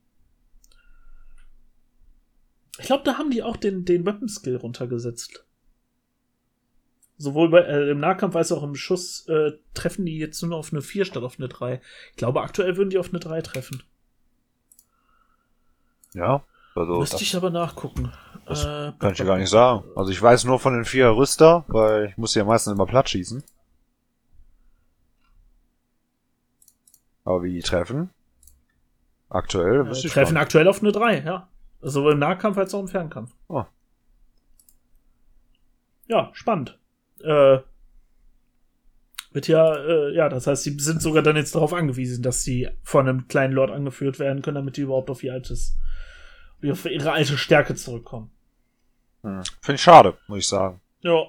Ich glaube, da haben die auch den, den Weapon Skill runtergesetzt. Sowohl bei, äh, im Nahkampf als auch im Schuss äh, treffen die jetzt nur auf eine 4 statt auf eine 3. Ich glaube, aktuell würden die auf eine 3 treffen. Ja. Also, Müsste ich aber nachgucken. das Äh, kann ich dir gar nicht sagen. Also ich weiß nur von den vier Rüster, weil ich muss ja meistens immer platt schießen. Aber wie die treffen? Aktuell ich treffen nicht. aktuell auf eine 3, ja. Sowohl im Nahkampf als auch im Fernkampf. Oh. Ja, spannend. Äh, wird ja, äh, ja, das heißt, sie sind sogar dann jetzt darauf angewiesen, dass sie von einem kleinen Lord angeführt werden können, damit die überhaupt auf ihr altes, auf ihre alte Stärke zurückkommen. Hm. Finde ich schade, muss ich sagen. Ja.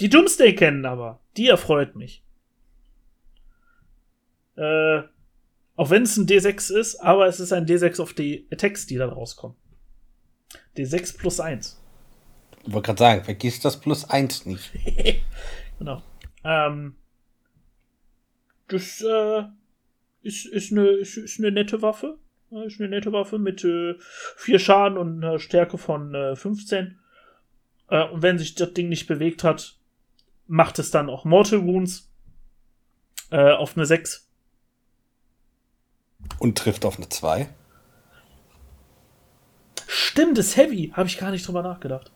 Die Doomsday kennen aber. Die erfreut mich. Äh, auch wenn es ein D6 ist, aber es ist ein D6 auf die Attacks, die dann rauskommen. D6 plus 1. Ich wollte gerade sagen, vergiss das plus 1 nicht. Genau. Ähm, das äh, ist, ist, eine, ist, ist eine nette Waffe. Ist eine nette Waffe mit äh, 4 Schaden und einer Stärke von äh, 15. Äh, und wenn sich das Ding nicht bewegt hat, macht es dann auch Mortal Wounds äh, auf eine 6. Und trifft auf eine 2. Stimmt, ist heavy. Habe ich gar nicht drüber nachgedacht.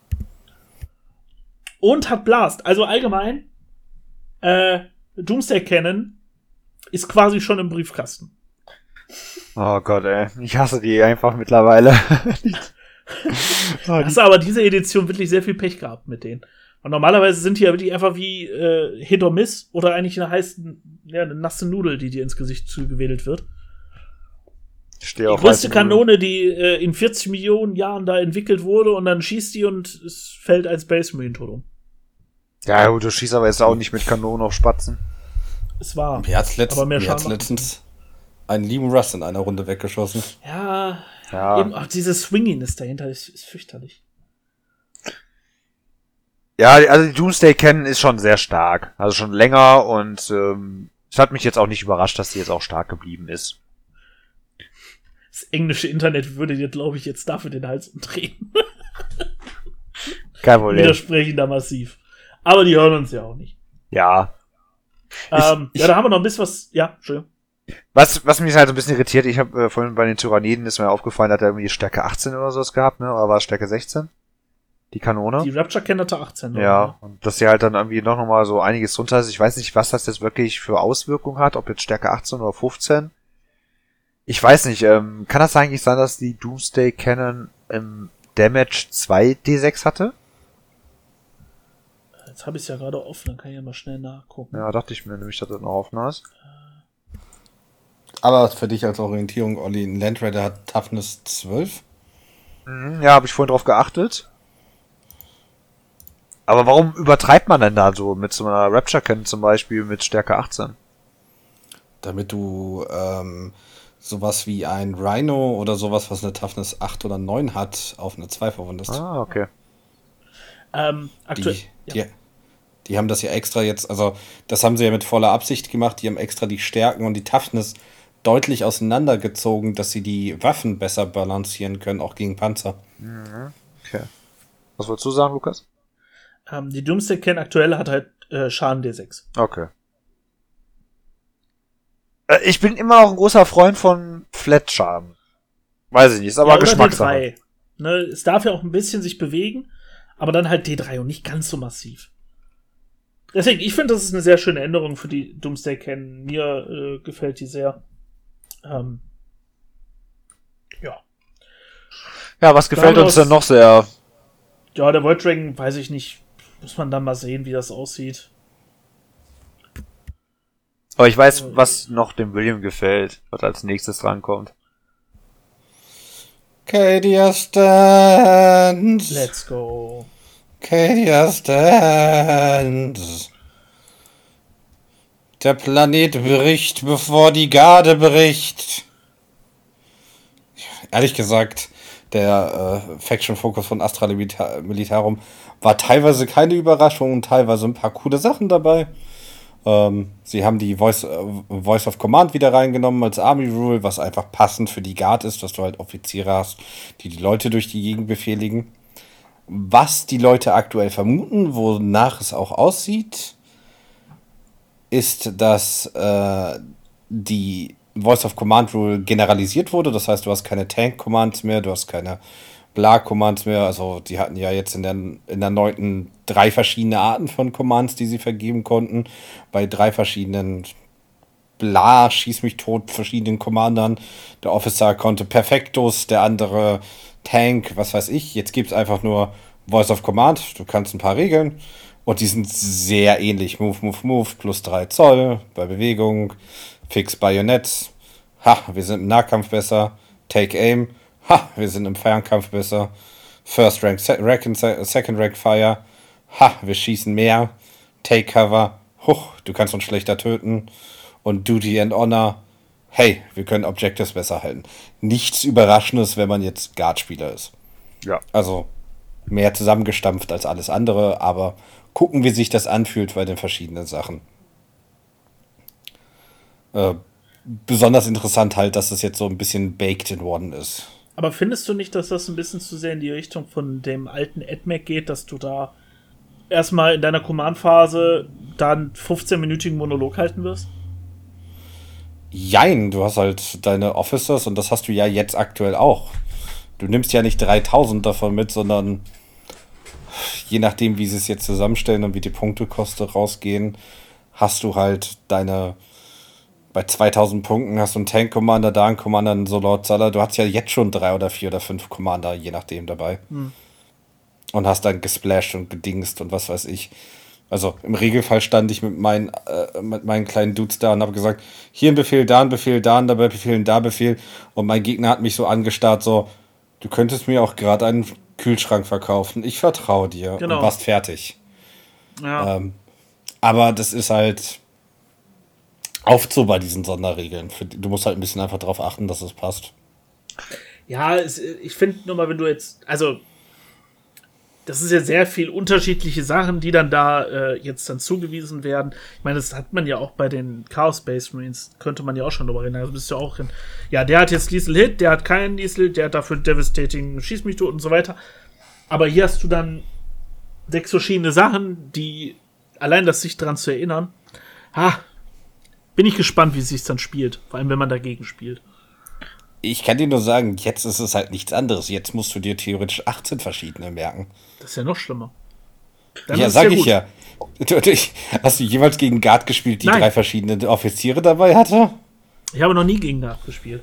Und hat Blast. Also allgemein, äh, Doomsday Cannon ist quasi schon im Briefkasten. Oh Gott, ey. Ich hasse die einfach mittlerweile. oh, Hast aber diese Edition wirklich sehr viel Pech gehabt mit denen. Und normalerweise sind die ja wirklich einfach wie äh, Hit or Miss oder eigentlich eine heiße, ja, eine nasse Nudel, die dir ins Gesicht zugewedelt wird. Die größte. Kanone, die äh, in 40 Millionen Jahren da entwickelt wurde und dann schießt die und es fällt als Space Marine tot um. Ja, gut, du schießt aber jetzt auch nicht mit Kanonen auf Spatzen. Es war. Mir hat's, letzt, Aber mehr mir hat's letztens einen lieben Russ in einer Runde weggeschossen. Ja, Ja. eben auch dieses Swinginess dahinter ist, ist fürchterlich. Ja, also die Doomsday Cannon ist schon sehr stark. Also schon länger und ähm, es hat mich jetzt auch nicht überrascht, dass sie jetzt auch stark geblieben ist. Das englische Internet würde dir, glaube ich, jetzt dafür den Hals umdrehen. Kein Problem. Widersprechen da massiv. Aber die hören uns ja auch nicht. Ja. Ähm, ich- ja, da haben wir noch ein bisschen was. Ja, Entschuldigung. Was, was mich halt so ein bisschen irritiert, ich habe äh, vorhin bei den Tyranniden ist mir aufgefallen, hat er irgendwie Stärke 18 oder sowas gehabt, ne? Oder war es Stärke 16? Die Kanone? Die Rapture kennt hatte 18. Ja, und dass sie halt dann irgendwie noch mal so einiges drunter ist. Ich weiß nicht, was das jetzt wirklich für Auswirkungen hat, ob jetzt Stärke 18 oder 15. Ich weiß nicht, ähm, kann das eigentlich sein, dass die Doomsday Cannon im Damage 2 D6 hatte? Jetzt habe ich es ja gerade offen, dann kann ich ja mal schnell nachgucken. Ja, dachte ich mir nämlich, dass das noch offen ist. Aber für dich als Orientierung, Olli, ein Land Raider hat Toughness 12. Mhm, ja, habe ich vorhin drauf geachtet. Aber warum übertreibt man denn da so mit so einer Rapture Cannon zum Beispiel mit Stärke 18? Damit du ähm, sowas wie ein Rhino oder sowas, was eine Toughness 8 oder 9 hat, auf eine 2 verwundest. Ah, okay. Ähm, aktuell. Die, die, die haben das ja extra jetzt, also das haben sie ja mit voller Absicht gemacht, die haben extra die Stärken und die Toughness deutlich auseinandergezogen, dass sie die Waffen besser balancieren können, auch gegen Panzer. Okay. Was wolltest du sagen, Lukas? Ähm, die Doomsday Can aktuell hat halt äh, Schaden D6. Okay. Äh, Ich bin immer auch ein großer Freund von Flat-Schaden. Weiß ich nicht, ist aber Ja, Geschmackssache. D3. Ne, es darf ja auch ein bisschen sich bewegen, aber dann halt D3 und nicht ganz so massiv. Deswegen, ich finde, das ist eine sehr schöne Änderung für die Doomsday Can. Mir äh, gefällt die sehr. Ähm, ja. Ja, was gefällt uns denn noch sehr? Ja, der Void Dragon, weiß ich nicht. Muss man dann mal sehen, wie das aussieht. Aber ich weiß, was noch dem William gefällt, was als nächstes drankommt. Kadia Stands. Let's go. Kadia Stands. Der Planet bricht, bevor die Garde bricht. Ehrlich gesagt, der äh, Faction-Fokus von Astra Militarum war teilweise keine Überraschung und teilweise ein paar coole Sachen dabei. Ähm, sie haben die Voice, äh, Voice of Command wieder reingenommen als Army Rule, was einfach passend für die Guard ist, dass du halt Offiziere hast, die die Leute durch die Gegend befehligen. Was die Leute aktuell vermuten, wonach es auch aussieht, ist, dass äh, die Voice of Command Rule generalisiert wurde. Das heißt, du hast keine Tank Commands mehr, du hast keine Bla Commands mehr. Also, die hatten ja jetzt in der, in der neunten drei verschiedene Arten von Commands, die sie vergeben konnten. Bei drei verschiedenen Bla, schieß mich tot, verschiedenen Commandern. Der Officer konnte Perfektus, der andere Tank, was weiß ich. Jetzt gibt es einfach nur Voice of Command. Du kannst ein paar Regeln. Und die sind sehr ähnlich. Move, move, move, plus 3 Zoll bei Bewegung. Fix Bayonets. Ha, wir sind im Nahkampf besser. Take Aim. Ha, wir sind im Fernkampf besser. First Rank, Se Rank Second Rank Fire. Ha, wir schießen mehr. Take Cover. Huch, du kannst uns schlechter töten. Und Duty and Honor. Hey, wir können Objectives besser halten. Nichts Überraschendes, wenn man jetzt Guard-Spieler ist. Ja. Also mehr zusammengestampft als alles andere, aber gucken, wie sich das anfühlt bei den verschiedenen Sachen. Äh, besonders interessant halt, dass es jetzt so ein bisschen baked in worden ist. Aber findest du nicht, dass das ein bisschen zu sehr in die Richtung von dem alten AdMac geht, dass du da erstmal in deiner Command-Phase dann 15-minütigen Monolog halten wirst? Jein, du hast halt deine Officers und das hast du ja jetzt aktuell auch. Du nimmst ja nicht 3000 davon mit, sondern je nachdem, wie sie es jetzt zusammenstellen und wie die Punktekosten rausgehen, hast du halt deine bei 2000 Punkten hast du einen Tank Commander, da einen Commander, einen Solord Salah. Du hast ja jetzt schon drei oder vier oder fünf Commander, je nachdem dabei. Hm. Und hast dann gesplashed und gedingst und was weiß ich. Also im Regelfall stand ich mit meinen, äh, mit meinen kleinen Dudes da und habe gesagt, hier ein Befehl, da ein Befehl, da ein dabei Befehl, da Befehl. Und mein Gegner hat mich so angestarrt, so, du könntest mir auch gerade einen Kühlschrank verkaufen. Ich vertraue dir genau. und warst fertig. Ja. Ähm, aber das ist halt oft so bei diesen Sonderregeln. Du musst halt ein bisschen einfach darauf achten, dass es passt. Ja, ich finde nur mal, wenn du jetzt, also das ist ja sehr viel unterschiedliche Sachen, die dann da äh, jetzt dann zugewiesen werden. Ich meine, das hat man ja auch bei den Chaos Space Marines, könnte man ja auch schon drüber reden. Also bist du ja auch in, ja, der hat jetzt Liesel Hit, der hat keinen Liesel, der hat dafür Devastating Schieß mich tot und so weiter. Aber hier hast du dann sechs verschiedene Sachen, die allein das sich daran zu erinnern, ha, bin ich gespannt, wie es sich dann spielt. Vor allem, wenn man dagegen spielt. Ich kann dir nur sagen, jetzt ist es halt nichts anderes. Jetzt musst du dir theoretisch 18 verschiedene merken. Das ist ja noch schlimmer. Dann ja, sag ich ja. Hast du jemals gegen Guard gespielt, die Nein. drei verschiedene Offiziere dabei hatte? Ich habe noch nie gegen Guard gespielt.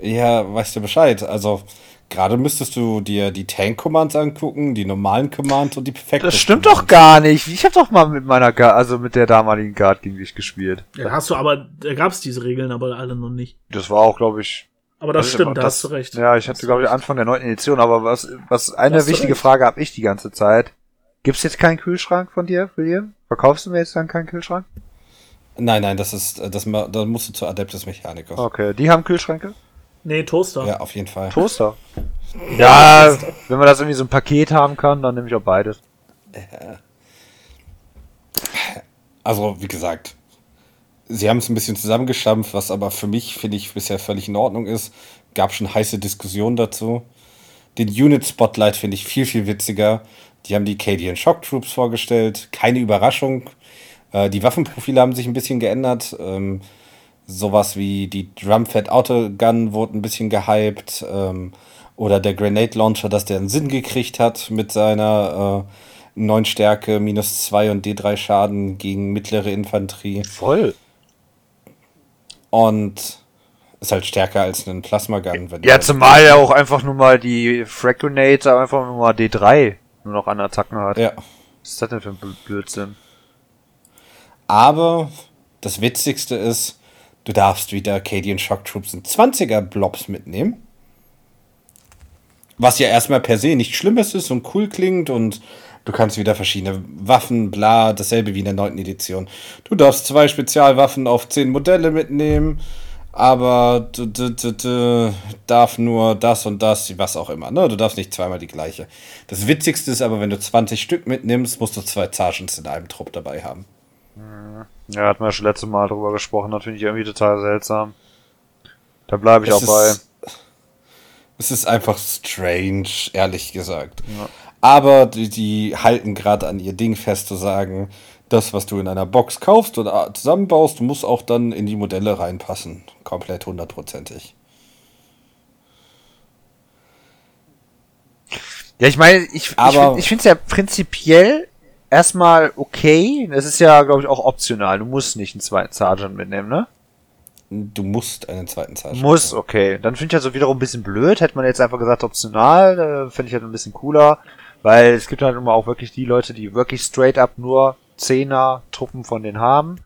Ja, weißt du Bescheid. Also, gerade müsstest du dir die Tank-Commands angucken, die normalen Commands und die perfekten. Das stimmt Commands. doch gar nicht. Ich habe doch mal mit meiner Guard, also mit der damaligen Guard gegen dich gespielt. Ja, hast du aber, da gab es diese Regeln aber alle noch nicht. Das war auch, glaube ich. Aber das stimmt, da hast du recht. Ja, ich hatte, glaube ich, Anfang der neunten Edition, aber was, was eine wichtige Frage habe ich die ganze Zeit. Gibt's jetzt keinen Kühlschrank von dir, William? Verkaufst du mir jetzt dann keinen Kühlschrank? Nein, nein, das ist, das, da musst du zu Adeptus Mechanicus. Okay, die haben Kühlschränke? Nee, Toaster. Ja, auf jeden Fall. Toaster? Ja, wenn man das irgendwie so ein Paket haben kann, dann nehme ich auch beides. Also, wie gesagt, sie haben es ein bisschen zusammengeschampft, was aber für mich, finde ich, bisher völlig in Ordnung ist. Gab schon heiße Diskussionen dazu. Den Unit Spotlight finde ich viel, viel witziger. Die haben die Cadian Shock Troops vorgestellt. Keine Überraschung. Äh, die Waffenprofile haben sich ein bisschen geändert. Ähm, sowas wie die Drumfed Autogun wurde ein bisschen gehypt. Ähm, oder der Grenade Launcher, dass der einen Sinn gekriegt hat mit seiner äh, 9 Stärke, minus 2 und D3 Schaden gegen mittlere Infanterie. Voll. Und Ist halt stärker als ein Plasma-Gun. wenn Ja, du- zumal ja auch einfach nur mal die Frag Grenade einfach nur mal D3 nur noch an Attacken hat. Ja. Was ist das denn für ein Bl- Blödsinn? Aber das Witzigste ist, du darfst wieder Cadian Shock Troops in 20er Blobs mitnehmen. Was ja erstmal per se nicht Schlimmes ist und cool klingt und du kannst wieder verschiedene Waffen, bla, dasselbe wie in der 9. Edition. Du darfst zwei Spezialwaffen auf 10 Modelle mitnehmen, aber du, du, du, du darf nur das und das, was auch immer. Ne? Du darfst nicht zweimal die gleiche. Das Witzigste ist aber, wenn du 20 Stück mitnimmst, musst du zwei Sergeants in einem Trupp dabei haben. Ja, hatten wir ja schon letztes Mal drüber gesprochen, das finde ich irgendwie total seltsam. Da bleibe ich Es auch bei. ist- Es ist einfach strange, ehrlich gesagt. Ja. Aber die, die halten gerade an ihr Ding fest zu sagen, das, was du in einer Box kaufst oder zusammenbaust, muss auch dann in die Modelle reinpassen. Komplett hundertprozentig. Ja, ich meine, ich, ich, Aber- ich finde es ja prinzipiell erstmal okay. Es ist ja, glaube ich, auch optional. Du musst nicht einen zweiten Sergeant mitnehmen, ne? Du musst einen zweiten Sergeant. Muss, okay. Dann finde ich also wiederum ein bisschen blöd. Hätte man jetzt einfach gesagt optional, äh, fände ich halt ein bisschen cooler. Weil es gibt halt immer auch wirklich die Leute, die wirklich straight up nur Zehner Truppen von denen haben.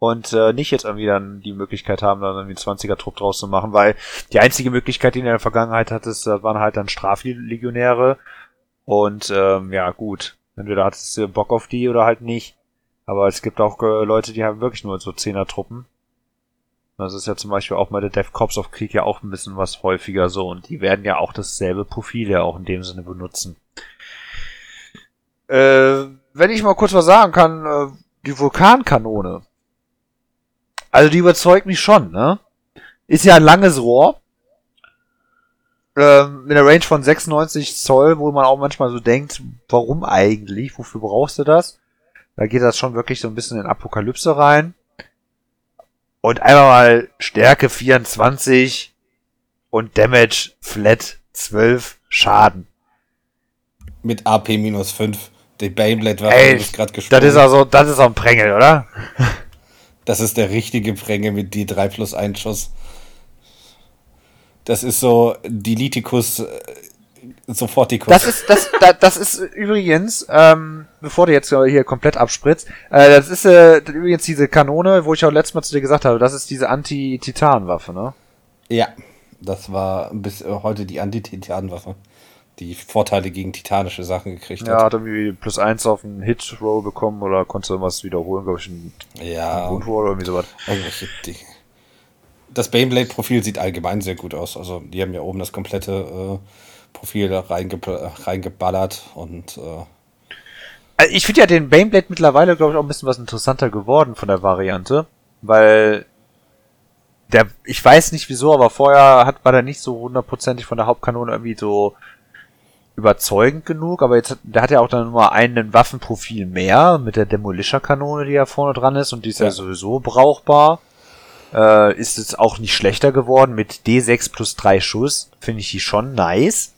Und äh, nicht jetzt irgendwie dann die Möglichkeit haben, dann irgendwie einen 20er Trupp draus zu machen, weil die einzige Möglichkeit, die in der Vergangenheit hattest, äh, waren halt dann Straflegionäre. Und ähm, ja, gut. Entweder hattest du Bock auf die oder halt nicht. Aber es gibt auch äh, Leute, die haben wirklich nur so Zehner-Truppen. Das ist ja zum Beispiel auch bei der Dev Cops of Krieg ja auch ein bisschen was häufiger so. Und die werden ja auch dasselbe Profil ja auch in dem Sinne benutzen. Äh, wenn ich mal kurz was sagen kann, äh, die Vulkankanone. Also die überzeugt mich schon, ne? Ist ja ein langes Rohr. Ähm, mit einer Range von 96 Zoll, wo man auch manchmal so denkt, warum eigentlich? Wofür brauchst du das? Da geht das schon wirklich so ein bisschen in Apokalypse rein. Und einmal mal Stärke 24 und Damage Flat 12 Schaden. Mit AP minus 5. Die Beyblade-Waffe Ey, ist gerade Das gesprungen. ist also, das ist auch ein Prängel, oder? Das ist der richtige Pränge mit D3 plus 1 Schuss. Das ist so Dilitikus, äh, Sofortikus. Das ist, das, da- das ist übrigens, ähm, bevor du jetzt hier komplett abspritzt, äh, das ist äh, übrigens diese Kanone, wo ich auch letztes Mal zu dir gesagt habe, das ist diese Anti-Titan-Waffe, ne? ja, das war bis äh, heute die Anti-Titan-Waffe. Die Vorteile gegen titanische Sachen gekriegt Ja, hat. hat irgendwie plus eins auf einen Hit-Roll bekommen oder konntest du irgendwas wiederholen, glaube ich, ein Ja, Wound-Roll oder irgendwie sowas. irgendwelche Dinge. Das Beyblade-Profil sieht allgemein sehr gut aus. Also, die haben ja oben das komplette äh, Profil da reinge reingeballert und äh, Also ich finde ja den Baneblade mittlerweile, glaube ich, auch ein bisschen was interessanter geworden von der Variante, weil der, ich weiß nicht wieso, aber vorher hat, war der nicht so hundertprozentig von der Hauptkanone irgendwie so überzeugend genug, aber jetzt, hat- der hat ja auch dann nur einen Waffenprofil mehr mit der Demolisher-Kanone, die ja vorne dran ist und die ist ja, Ja. sowieso brauchbar. Äh, ist jetzt auch nicht schlechter geworden mit D6 plus 3 Schuss, finde ich die schon nice.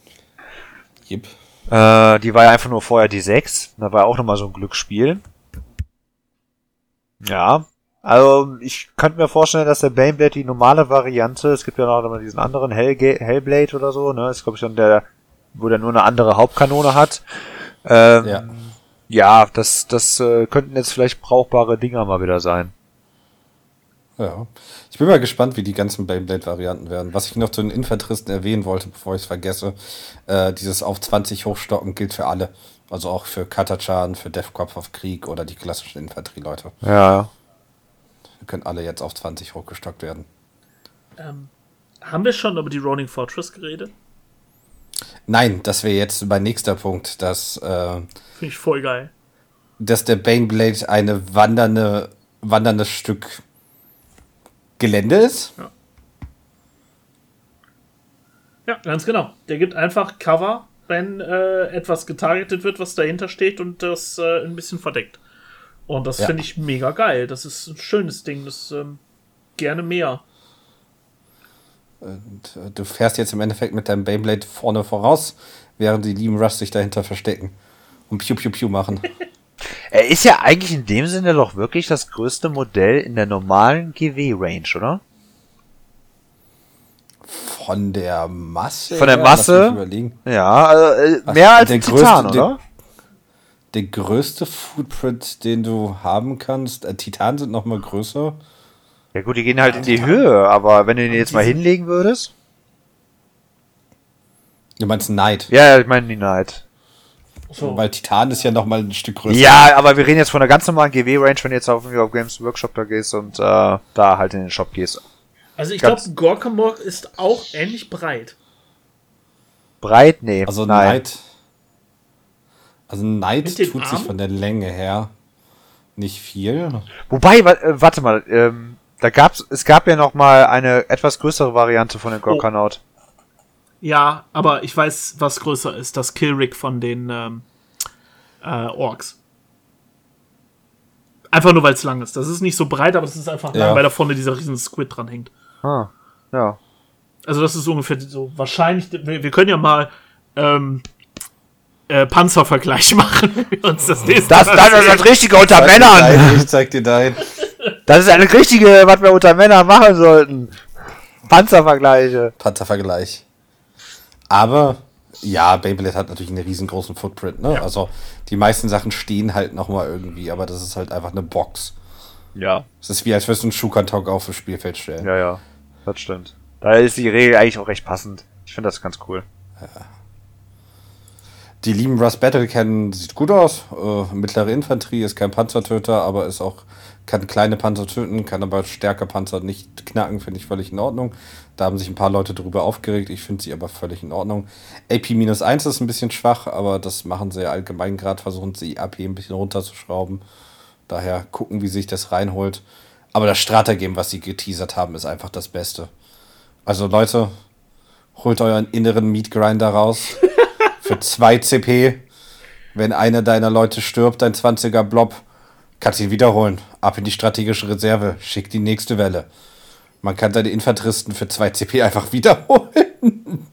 Jip. Äh, die war ja einfach nur vorher die 6. Da war auch nochmal so ein Glücksspiel. Ja. Also, ich könnte mir vorstellen, dass der Baneblade die normale Variante, es gibt ja noch diesen anderen Hellga Hellblade oder so, ne? Ist, glaube ich, dann der, wo der nur eine andere Hauptkanone hat. Ähm, Ja. ja. das, das äh, könnten jetzt vielleicht brauchbare Dinger mal wieder sein. Ja. Ich bin mal gespannt, wie die ganzen Beyblade-Varianten werden. Was ich noch zu den Infanteristen erwähnen wollte, bevor ich es vergesse, äh, dieses auf 20 hochstocken gilt für alle. Also auch für Katachan, für Death Kopf auf Krieg oder die klassischen Infanterieleute. Ja. Die können alle jetzt auf 20 hochgestockt werden. Ähm, haben wir schon über die Rolling Fortress geredet? Nein, das wäre jetzt mein nächster Punkt, dass, äh, Finde ich voll geil. dass der Baneblade eine wandernde, wanderndes Stück Gelände ist. Ja, ganz genau. Der gibt einfach Cover, wenn äh, etwas getargetet wird, was dahinter steht und das äh, ein bisschen verdeckt. Und das Ja. finde ich mega geil. Das ist ein schönes Ding. Das ähm, gerne mehr. Und äh, du fährst jetzt im Endeffekt mit deinem Beyblade vorne voraus, während die lieben Rush sich dahinter verstecken und Piu Piu Piu machen. Er ist ja eigentlich in dem Sinne doch wirklich das größte Modell in der normalen GW-Range, oder? von der Masse. Von der her, Masse? Überlegen. Ja, also, äh, mehr als der Titan, größte- oder? Der größte Footprint, den du haben kannst, äh, Titan sind noch mal größer. Ja gut, die gehen halt in die Höhe, aber wenn du den jetzt mal hinlegen würdest? Du meinst Knight. Ja, ja, ich meine die Knight. So. Weil Titan ist ja noch mal ein Stück größer. Ja, aber wir reden jetzt von der ganz normalen GW-Range, wenn du jetzt auf, auf Games Workshop da gehst und äh, da halt in den Shop gehst. Also ich glaube, Gorkamok ist auch ähnlich breit. Breit? Nee. Also nein. Knight. Also den tut sich Armen? von der Länge her nicht viel. Wobei, äh, warte mal, ähm, da gab's, es gab ja noch mal eine etwas größere Variante von dem Gorkanaut. Ja, aber ich weiß, was größer ist. Das Killrick von den ähm, äh, Orks. Einfach nur, weil es lang ist. Das ist nicht so breit, aber es ist einfach Ja. lang, weil da vorne dieser riesen Squid dran hängt. Ah, ja. Also das ist ungefähr so wahrscheinlich. Wir, wir können ja mal ähm, äh, Panzervergleich machen. wenn wir uns das nächste Das, Mal das ist das Richtige unter Männern. dein, Ich zeig dir dein. Das ist eine richtige, was wir unter Männern machen sollten. Panzervergleiche. Panzervergleich. Aber ja, Beyblade hat natürlich einen riesengroßen Footprint. Ne? Also die meisten Sachen stehen halt noch mal irgendwie, aber das ist halt einfach eine Box. Ja. Es ist wie, als würdest du einen Schuhkarton auf das Spielfeld stellen. Ja, ja. Das stimmt. Da ist die Regel eigentlich auch recht passend. Ich finde das ganz cool. Die lieben Rust Battle kennen, sieht gut aus. Äh, mittlere Infanterie ist kein Panzertöter, aber ist auch, kann kleine Panzer töten, kann aber stärker Panzer nicht knacken, finde ich völlig in Ordnung. Da haben sich ein paar Leute drüber aufgeregt, ich finde sie aber völlig in Ordnung. AP-1 ist ein bisschen schwach, aber das machen sie allgemein gerade, versuchen sie AP ein bisschen runterzuschrauben. Daher gucken, wie sich das reinholt. Aber das Stratagem, was sie geteasert haben, ist einfach das Beste. Also Leute, holt euren inneren Meat Grinder raus. Für 2 CP. Wenn einer deiner Leute stirbt, ein 20er Blob, kannst ihn wiederholen. Ab in die strategische Reserve. Schick die nächste Welle. Man kann seine Infanteristen für 2 CP einfach wiederholen.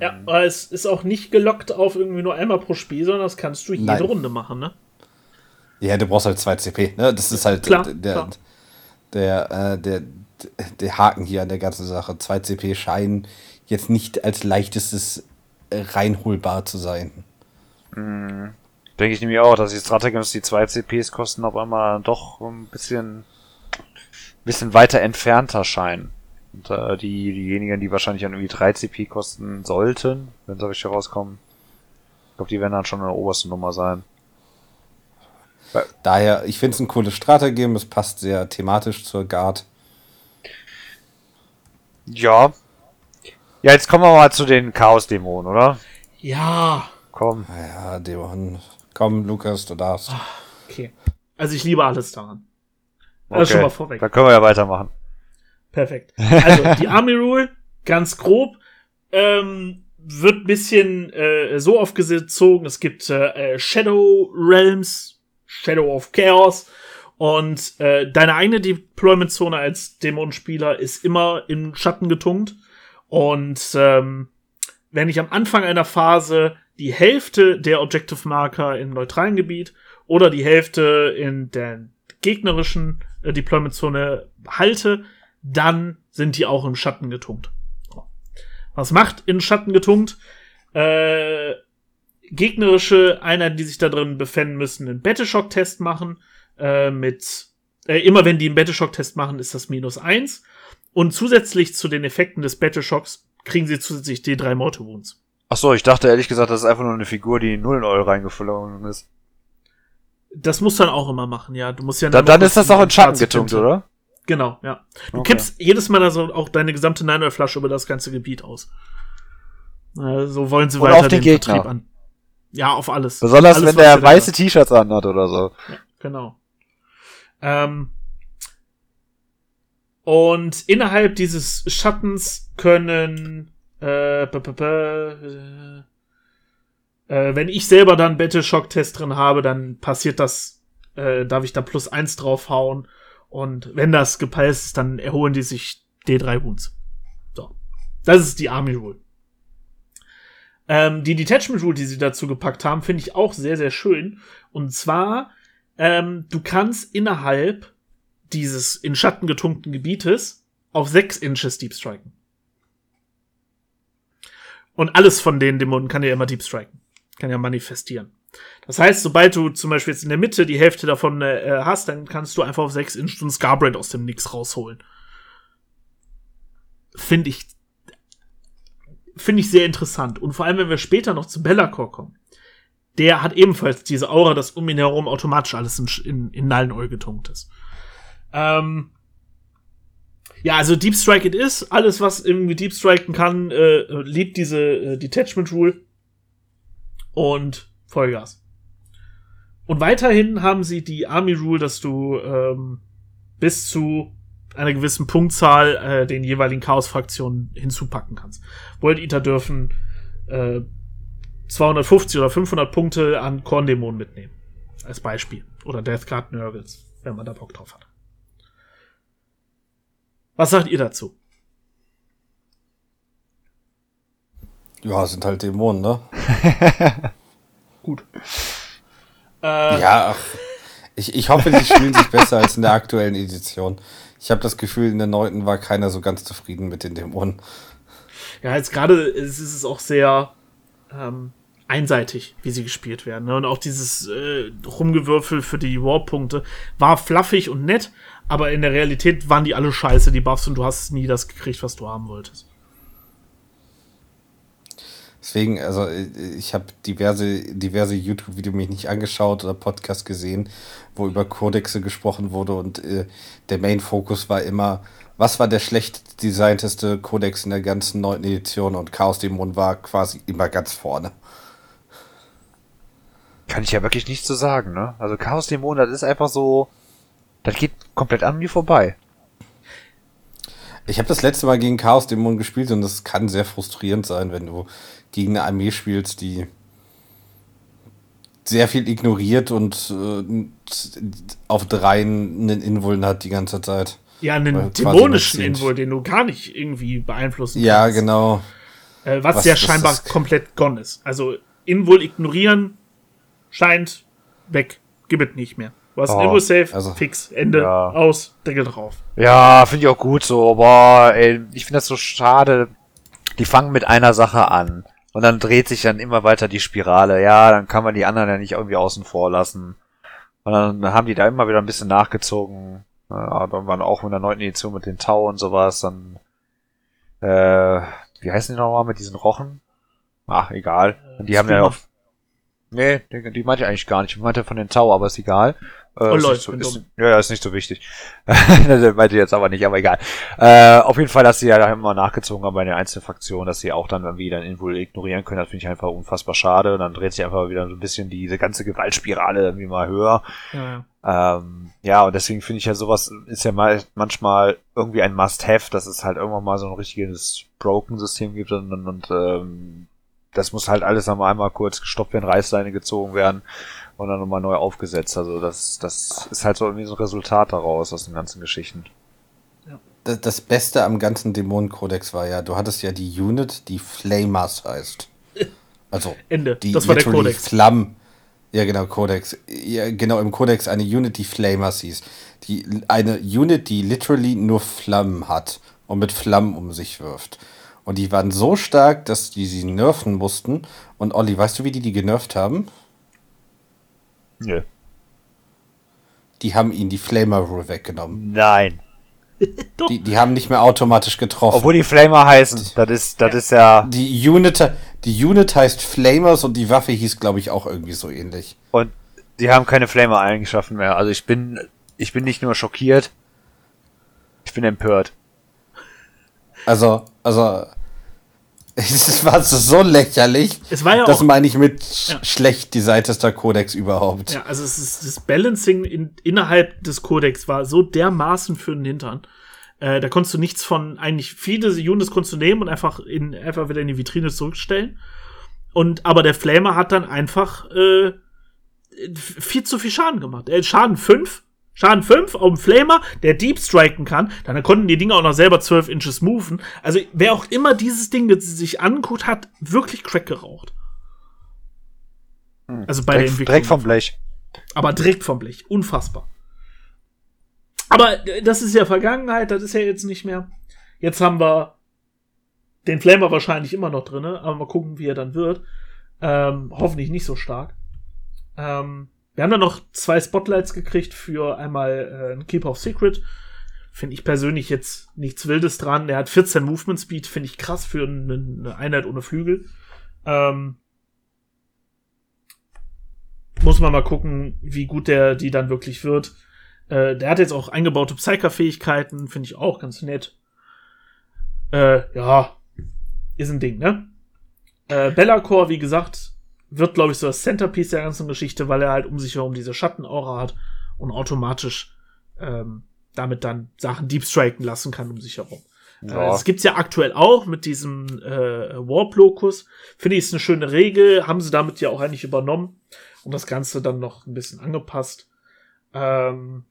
Ja, aber es ist auch nicht gelockt auf irgendwie nur einmal pro Spiel, sondern das kannst du jede Nein. Runde machen, ne? Ja, du brauchst halt 2 CP. Ne? Das ist halt Klar, der, klar. Der, äh, der, der Haken hier an der ganzen Sache. 2 CP scheinen jetzt nicht als leichtestes reinholbar zu sein. Denke ich nämlich auch, dass die Stratagems, die 2 CPs kosten, auf einmal doch ein bisschen, bisschen weiter entfernter scheinen. Und äh, die, diejenigen, die wahrscheinlich dann irgendwie 3 CP kosten sollten, wenn sie richtig rauskommen, ich glaube, die werden dann schon eine oberste Nummer sein. Daher, ich finde es ein cooles Stratagem. Es passt sehr thematisch zur Guard. Ja. Ja, jetzt kommen wir mal zu den Chaos-Dämonen, oder? Ja, Komm. Ja, Dämon. Komm, Lukas, du darfst. okay. Also ich liebe alles daran. Das schon mal vorweg. Dann können wir ja weitermachen. Perfekt. Also die Army Rule, ganz grob, ähm, wird ein bisschen äh, so aufgezogen. Es gibt äh, Shadow Realms, Shadow of Chaos und äh, deine eigene Deployment-Zone als Dämonenspieler ist immer in Schatten getunkt. Und ähm, wenn ich am Anfang einer Phase die Hälfte der Objective Marker im neutralen Gebiet oder die Hälfte in der gegnerischen äh, Deployment-Zone halte, dann sind die auch im Schatten getunkt. Was macht in Schatten getunkt? Äh, gegnerische Einheiten, die sich da drin befinden, müssen einen Battleshock-Test machen. Äh, mit äh, immer wenn die einen Battleshock-Test machen, ist das minus eins. Und zusätzlich zu den Effekten des Battleshocks kriegen sie zusätzlich D3 Mortal Wounds. Ach so, ich dachte ehrlich gesagt, das ist einfach nur eine Figur, die in Nullen Euro reingeflogen ist. Das musst du dann auch immer machen, ja. Du musst ja Dann, dann ist das auch in Schatten getunkt, oder? Genau, ja. Du Okay. kippst jedes Mal also auch deine gesamte Nine-Flasche über das ganze Gebiet aus. So wollen sie Oder weiter auf den Gegner. Vertrieb an. Ja, auf alles. Besonders alles, wenn der weiße T-Shirts anhat oder so. Genau. Ähm, und innerhalb dieses Schattens können, äh, b -b -b äh, wenn ich selber dann Battleshock-Test drin habe, dann passiert das, äh, darf ich da plus eins draufhauen. Und wenn das gepeilt ist, dann erholen die sich D3 Wounds. So. Das ist die Army Rule. Ähm, die Detachment Rule, die sie dazu gepackt haben, finde ich auch sehr, sehr schön. Und zwar, ähm, du kannst innerhalb dieses in Schatten getunkten Gebietes auf 6 Inches Deep Striken. Und alles von den Dämonen kann ja immer Deep Striken. Kann ja manifestieren. Das heißt, sobald du zum Beispiel jetzt in der Mitte die Hälfte davon äh, hast, dann kannst du einfach auf 6 Inch Scarbrand aus dem Nix rausholen. Finde ich finde ich sehr interessant. Und vor allem, wenn wir später noch zu Bellacore kommen, der hat ebenfalls diese Aura, dass um ihn herum automatisch alles in, in, in Nullenoi getunkt ist. Ähm ja, also Deep Strike it is. Alles, was irgendwie Deep Striken kann, äh, liebt diese äh, Detachment Rule. Und Vollgas. Und weiterhin haben sie die Army Rule, dass du ähm, bis zu einer gewissen Punktzahl äh, den jeweiligen Chaos-Fraktionen hinzupacken kannst. World Eater dürfen äh, 250 oder 500 Punkte an Korndämonen mitnehmen. Als Beispiel. Oder Death Guard Nurgles, wenn man da Bock drauf hat. Was sagt ihr dazu? Ja, sind halt Dämonen, ne? Gut. Äh, ja, ach, ich, ich hoffe, sie spielen sich besser als in der aktuellen Edition. Ich habe das Gefühl, in der neunten war keiner so ganz zufrieden mit den Dämonen. Ja, jetzt gerade ist es auch sehr ähm, einseitig, wie sie gespielt werden. Ne? Und auch dieses äh, Rumgewürfel für die Warp-Punkte war fluffig und nett, aber in der Realität waren die alle scheiße, die Buffs, und du hast nie das gekriegt, was du haben wolltest. Deswegen, also ich habe diverse, diverse YouTube-Videos mich nicht angeschaut oder Podcasts gesehen, wo über Kodexe gesprochen wurde und äh, der Main-Fokus war immer, was war der schlecht designteste Kodex in der ganzen neunten Edition und Chaos Dämon war quasi immer ganz vorne. Kann ich ja wirklich nichts zu sagen, ne? Also Chaos Dämon, das ist einfach so, das geht komplett an mir vorbei. Ich habe das letzte Mal gegen Chaos Dämon gespielt und das kann sehr frustrierend sein, wenn du gegen eine Armee spielst, die sehr viel ignoriert und äh, auf dreien einen Invuln hat die ganze Zeit. Ja, einen dämonischen Invul, den du gar nicht irgendwie beeinflussen ja, kannst. Ja, genau. Äh, was, was, ja scheinbar komplett gone ist. Also Invul ignorieren scheint weg. Gibt es nicht mehr. Du hast oh, Invul Safe, also, fix, Ende, ja. aus, Deckel drauf. Ja, finde ich auch gut so, aber ey, ich finde das so schade. Die fangen mit einer Sache an. Und dann dreht sich dann immer weiter die Spirale. Ja, dann kann man die anderen ja nicht irgendwie außen vor lassen. Und dann haben die da immer wieder ein bisschen nachgezogen. Aber man auch in der neunten Edition mit den Tau und sowas, dann, äh, wie heißen die nochmal mit diesen Rochen? Ach, egal. Und die haben ja auch, nee, die, die meinte ich eigentlich gar nicht. Ich meinte von den Tau, aber ist egal. Äh, oh, Leute, so, ist, ja, ja, ist nicht so wichtig. das meinte ich jetzt aber nicht, aber egal. Äh, auf jeden Fall, dass sie ja da immer nachgezogen haben bei den einzelnen Fraktionen, dass sie auch dann irgendwie dann Invul ignorieren können, das finde ich einfach unfassbar schade. Und dann dreht sich einfach wieder so ein bisschen diese ganze Gewaltspirale irgendwie mal höher. Ja, ja. Ähm, ja und deswegen finde ich ja sowas ist ja mal manchmal irgendwie ein Must-Have, dass es halt irgendwann mal so ein richtiges Broken-System gibt und, und, und ähm, das muss halt alles einmal kurz gestoppt werden, Reißleine gezogen werden und dann nochmal neu aufgesetzt. Also das, das ist halt so irgendwie so ein Resultat daraus aus den ganzen Geschichten. Das, das Beste am ganzen Dämonenkodex war ja, du hattest ja die Unit, die Flamers heißt. Also Ende. Die das war der Kodex. Flammen. Ja, genau, Kodex. Ja, genau, im Kodex eine Unit, die Flamers hieß. Die, eine Unit, die literally nur Flammen hat und mit Flammen um sich wirft. Und die waren so stark, dass die sie nerven mussten. Und Olli, weißt du, wie die die genervt haben? Nö. Die haben ihn die Flamer Rule weggenommen. Nein. die, die haben nicht mehr automatisch getroffen. Obwohl die Flamer heißen. Das ist, das ist ja. Die Unit, die Unit heißt Flamers und die Waffe hieß, glaube ich, auch irgendwie so ähnlich. Und die haben keine Flamer-Eigenschaften mehr. Also ich bin, ich bin nicht nur schockiert, ich bin empört. Also, also, es war so lächerlich. Es war ja das auch, meine ich mit ja. schlecht designter Kodex überhaupt. Ja, also es ist, das Balancing in, innerhalb des Kodex war so dermaßen für den Hintern. Äh, da konntest du nichts von, eigentlich viele Units konntest du nehmen und einfach, in, einfach wieder in die Vitrine zurückstellen. Und, aber der Flamer hat dann einfach äh, viel zu viel Schaden gemacht. Äh, Schaden 5 Schaden 5 auf dem Flamer, der Deep striken kann. Dann konnten die Dinger auch noch selber 12 Inches moven. Also, wer auch immer dieses Ding sich anguckt, hat wirklich Crack geraucht. Hm. Also bei direkt, der Entwicklung. Direkt vom Blech. Aber direkt vom Blech. Unfassbar. Aber das ist ja Vergangenheit, das ist ja jetzt nicht mehr. Jetzt haben wir den Flamer wahrscheinlich immer noch drinne, aber mal gucken, wie er dann wird. Ähm, hoffentlich nicht so stark. Ähm, wir haben dann noch zwei Spotlights gekriegt für einmal äh, ein Keep of Secret. Finde ich persönlich jetzt nichts Wildes dran. Er hat 14 Movement Speed, finde ich krass für eine, eine Einheit ohne Flügel. Ähm, muss man mal gucken, wie gut der die dann wirklich wird. Äh, der hat jetzt auch eingebaute Psyker-Fähigkeiten, finde ich auch ganz nett. Äh, ja, ist ein Ding, ne? Äh, Bellacore, wie gesagt, wird, glaube ich, so das Centerpiece der ganzen Geschichte, weil er halt um sich herum diese Schattenaura hat und automatisch ähm, damit dann Sachen deepstriken lassen kann um sich herum. Äh, ja. Äh, das gibt's ja aktuell auch mit diesem äh, Warp-Locus. Finde ich, ist eine schöne Regel. Haben sie damit ja auch eigentlich übernommen und das Ganze dann noch ein bisschen angepasst. Ähm,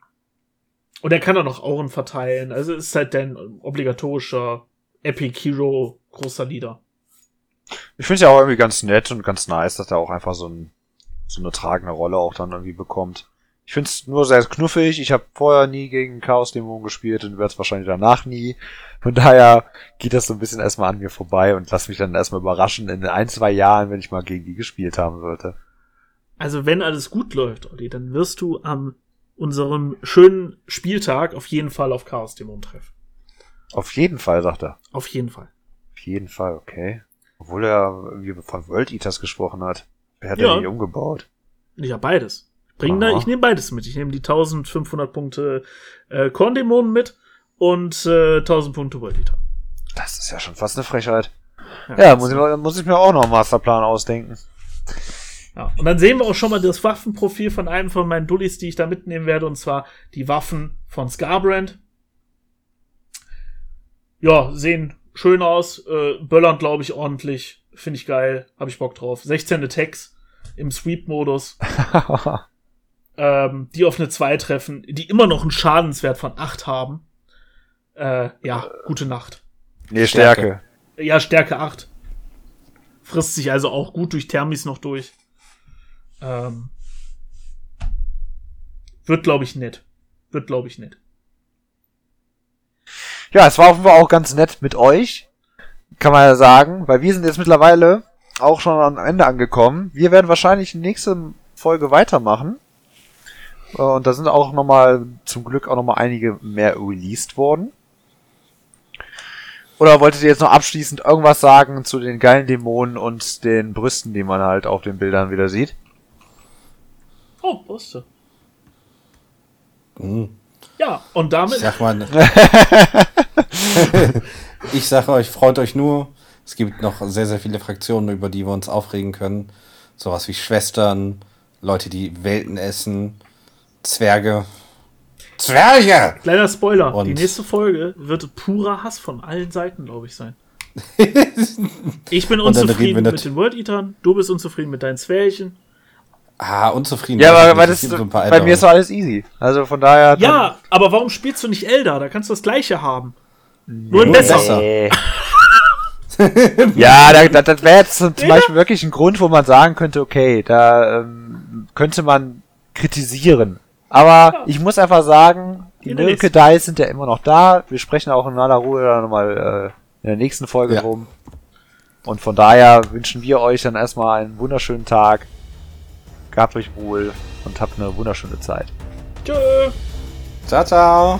und er kann auch noch Auren verteilen. Also ist halt dein obligatorischer Epic Hero großer Leader. Ich finde es ja auch irgendwie ganz nett und ganz nice, dass er auch einfach so, ein, so eine tragende Rolle auch dann irgendwie bekommt. Ich finde es nur sehr knuffig. Ich habe vorher nie gegen Chaos Dämon gespielt und werde es wahrscheinlich danach nie. Von daher geht das so ein bisschen erstmal an mir vorbei und lass mich dann erstmal überraschen in ein, zwei Jahren, wenn ich mal gegen die gespielt haben sollte. Also wenn alles gut läuft, Olli, dann wirst du am unserem schönen Spieltag auf jeden Fall auf Chaos Dämon treffen. Auf jeden Fall, sagt er. Auf jeden Fall. Auf jeden Fall, okay. Obwohl er irgendwie von World Eaters gesprochen hat. Wer hat ja. er nicht umgebaut? Ja, beides. Bring da, ich nehme beides mit. Ich nehme die 1500 Punkte äh, Korndämonen mit und äh, 1000 Punkte World Eater. Das ist ja schon fast eine Frechheit. Ja, ja muss, ich, muss ich mir auch noch einen Masterplan ausdenken. Ja, und dann sehen wir auch schon mal das Waffenprofil von einem von meinen Dullis, die ich da mitnehmen werde, und zwar die Waffen von Scarbrand. Ja, sehen schön aus, äh, böllern, glaube ich, ordentlich. Finde ich geil, habe ich Bock drauf. 16 Attacks im Sweep-Modus. ähm, die auf eine 2 treffen, die immer noch einen Schadenswert von 8 haben. Äh, ja, gute Nacht. Nee, Stärke. Stärke. Ja, Stärke 8. Frisst sich also auch gut durch Thermis noch durch. Ähm, wird, glaube ich, nett. Wird, glaube ich, nett. Ja, es war offenbar auch ganz nett mit euch. Kann man ja sagen, weil wir sind jetzt mittlerweile auch schon am Ende angekommen. Wir werden wahrscheinlich nächste Folge weitermachen. Äh, und da sind auch nochmal, zum Glück auch nochmal einige mehr released worden. Oder wolltet ihr jetzt noch abschließend irgendwas sagen zu den geilen Dämonen und den Brüsten, die man halt auf den Bildern wieder sieht? Oh, Brüste. Mhm. Ja, und damit. Ich sag mal. ich sage euch, freut euch nur. Es gibt noch sehr, sehr viele Fraktionen, über die wir uns aufregen können. Sowas wie Schwestern, Leute, die Welten essen, Zwerge. Zwerge! Kleiner Spoiler, und die nächste Folge wird purer Hass von allen Seiten, glaube ich, sein. ich bin unzufrieden mit den World Eatern, du bist unzufrieden mit deinen Zwerchen. Ah, unzufrieden. Ja, aber, aber das, so bei mir ist doch alles easy. Also von daher. Ja, aber warum spielst du nicht Elder? Da kannst du das gleiche haben. Nur ein besser. Nee. ja, da, da, das wäre jetzt zum nee, Beispiel wirklich ein Grund, wo man sagen könnte, okay, da ähm, könnte man kritisieren. Aber ja. ich muss einfach sagen, die Nölke Dice sind ja immer noch da. Wir sprechen auch in aller Ruhe da nochmal äh, in der nächsten Folge ja. rum. Und von daher wünschen wir euch dann erstmal einen wunderschönen Tag. Gabt euch wohl und habt eine wunderschöne Zeit. Tschö. Ciao, ciao.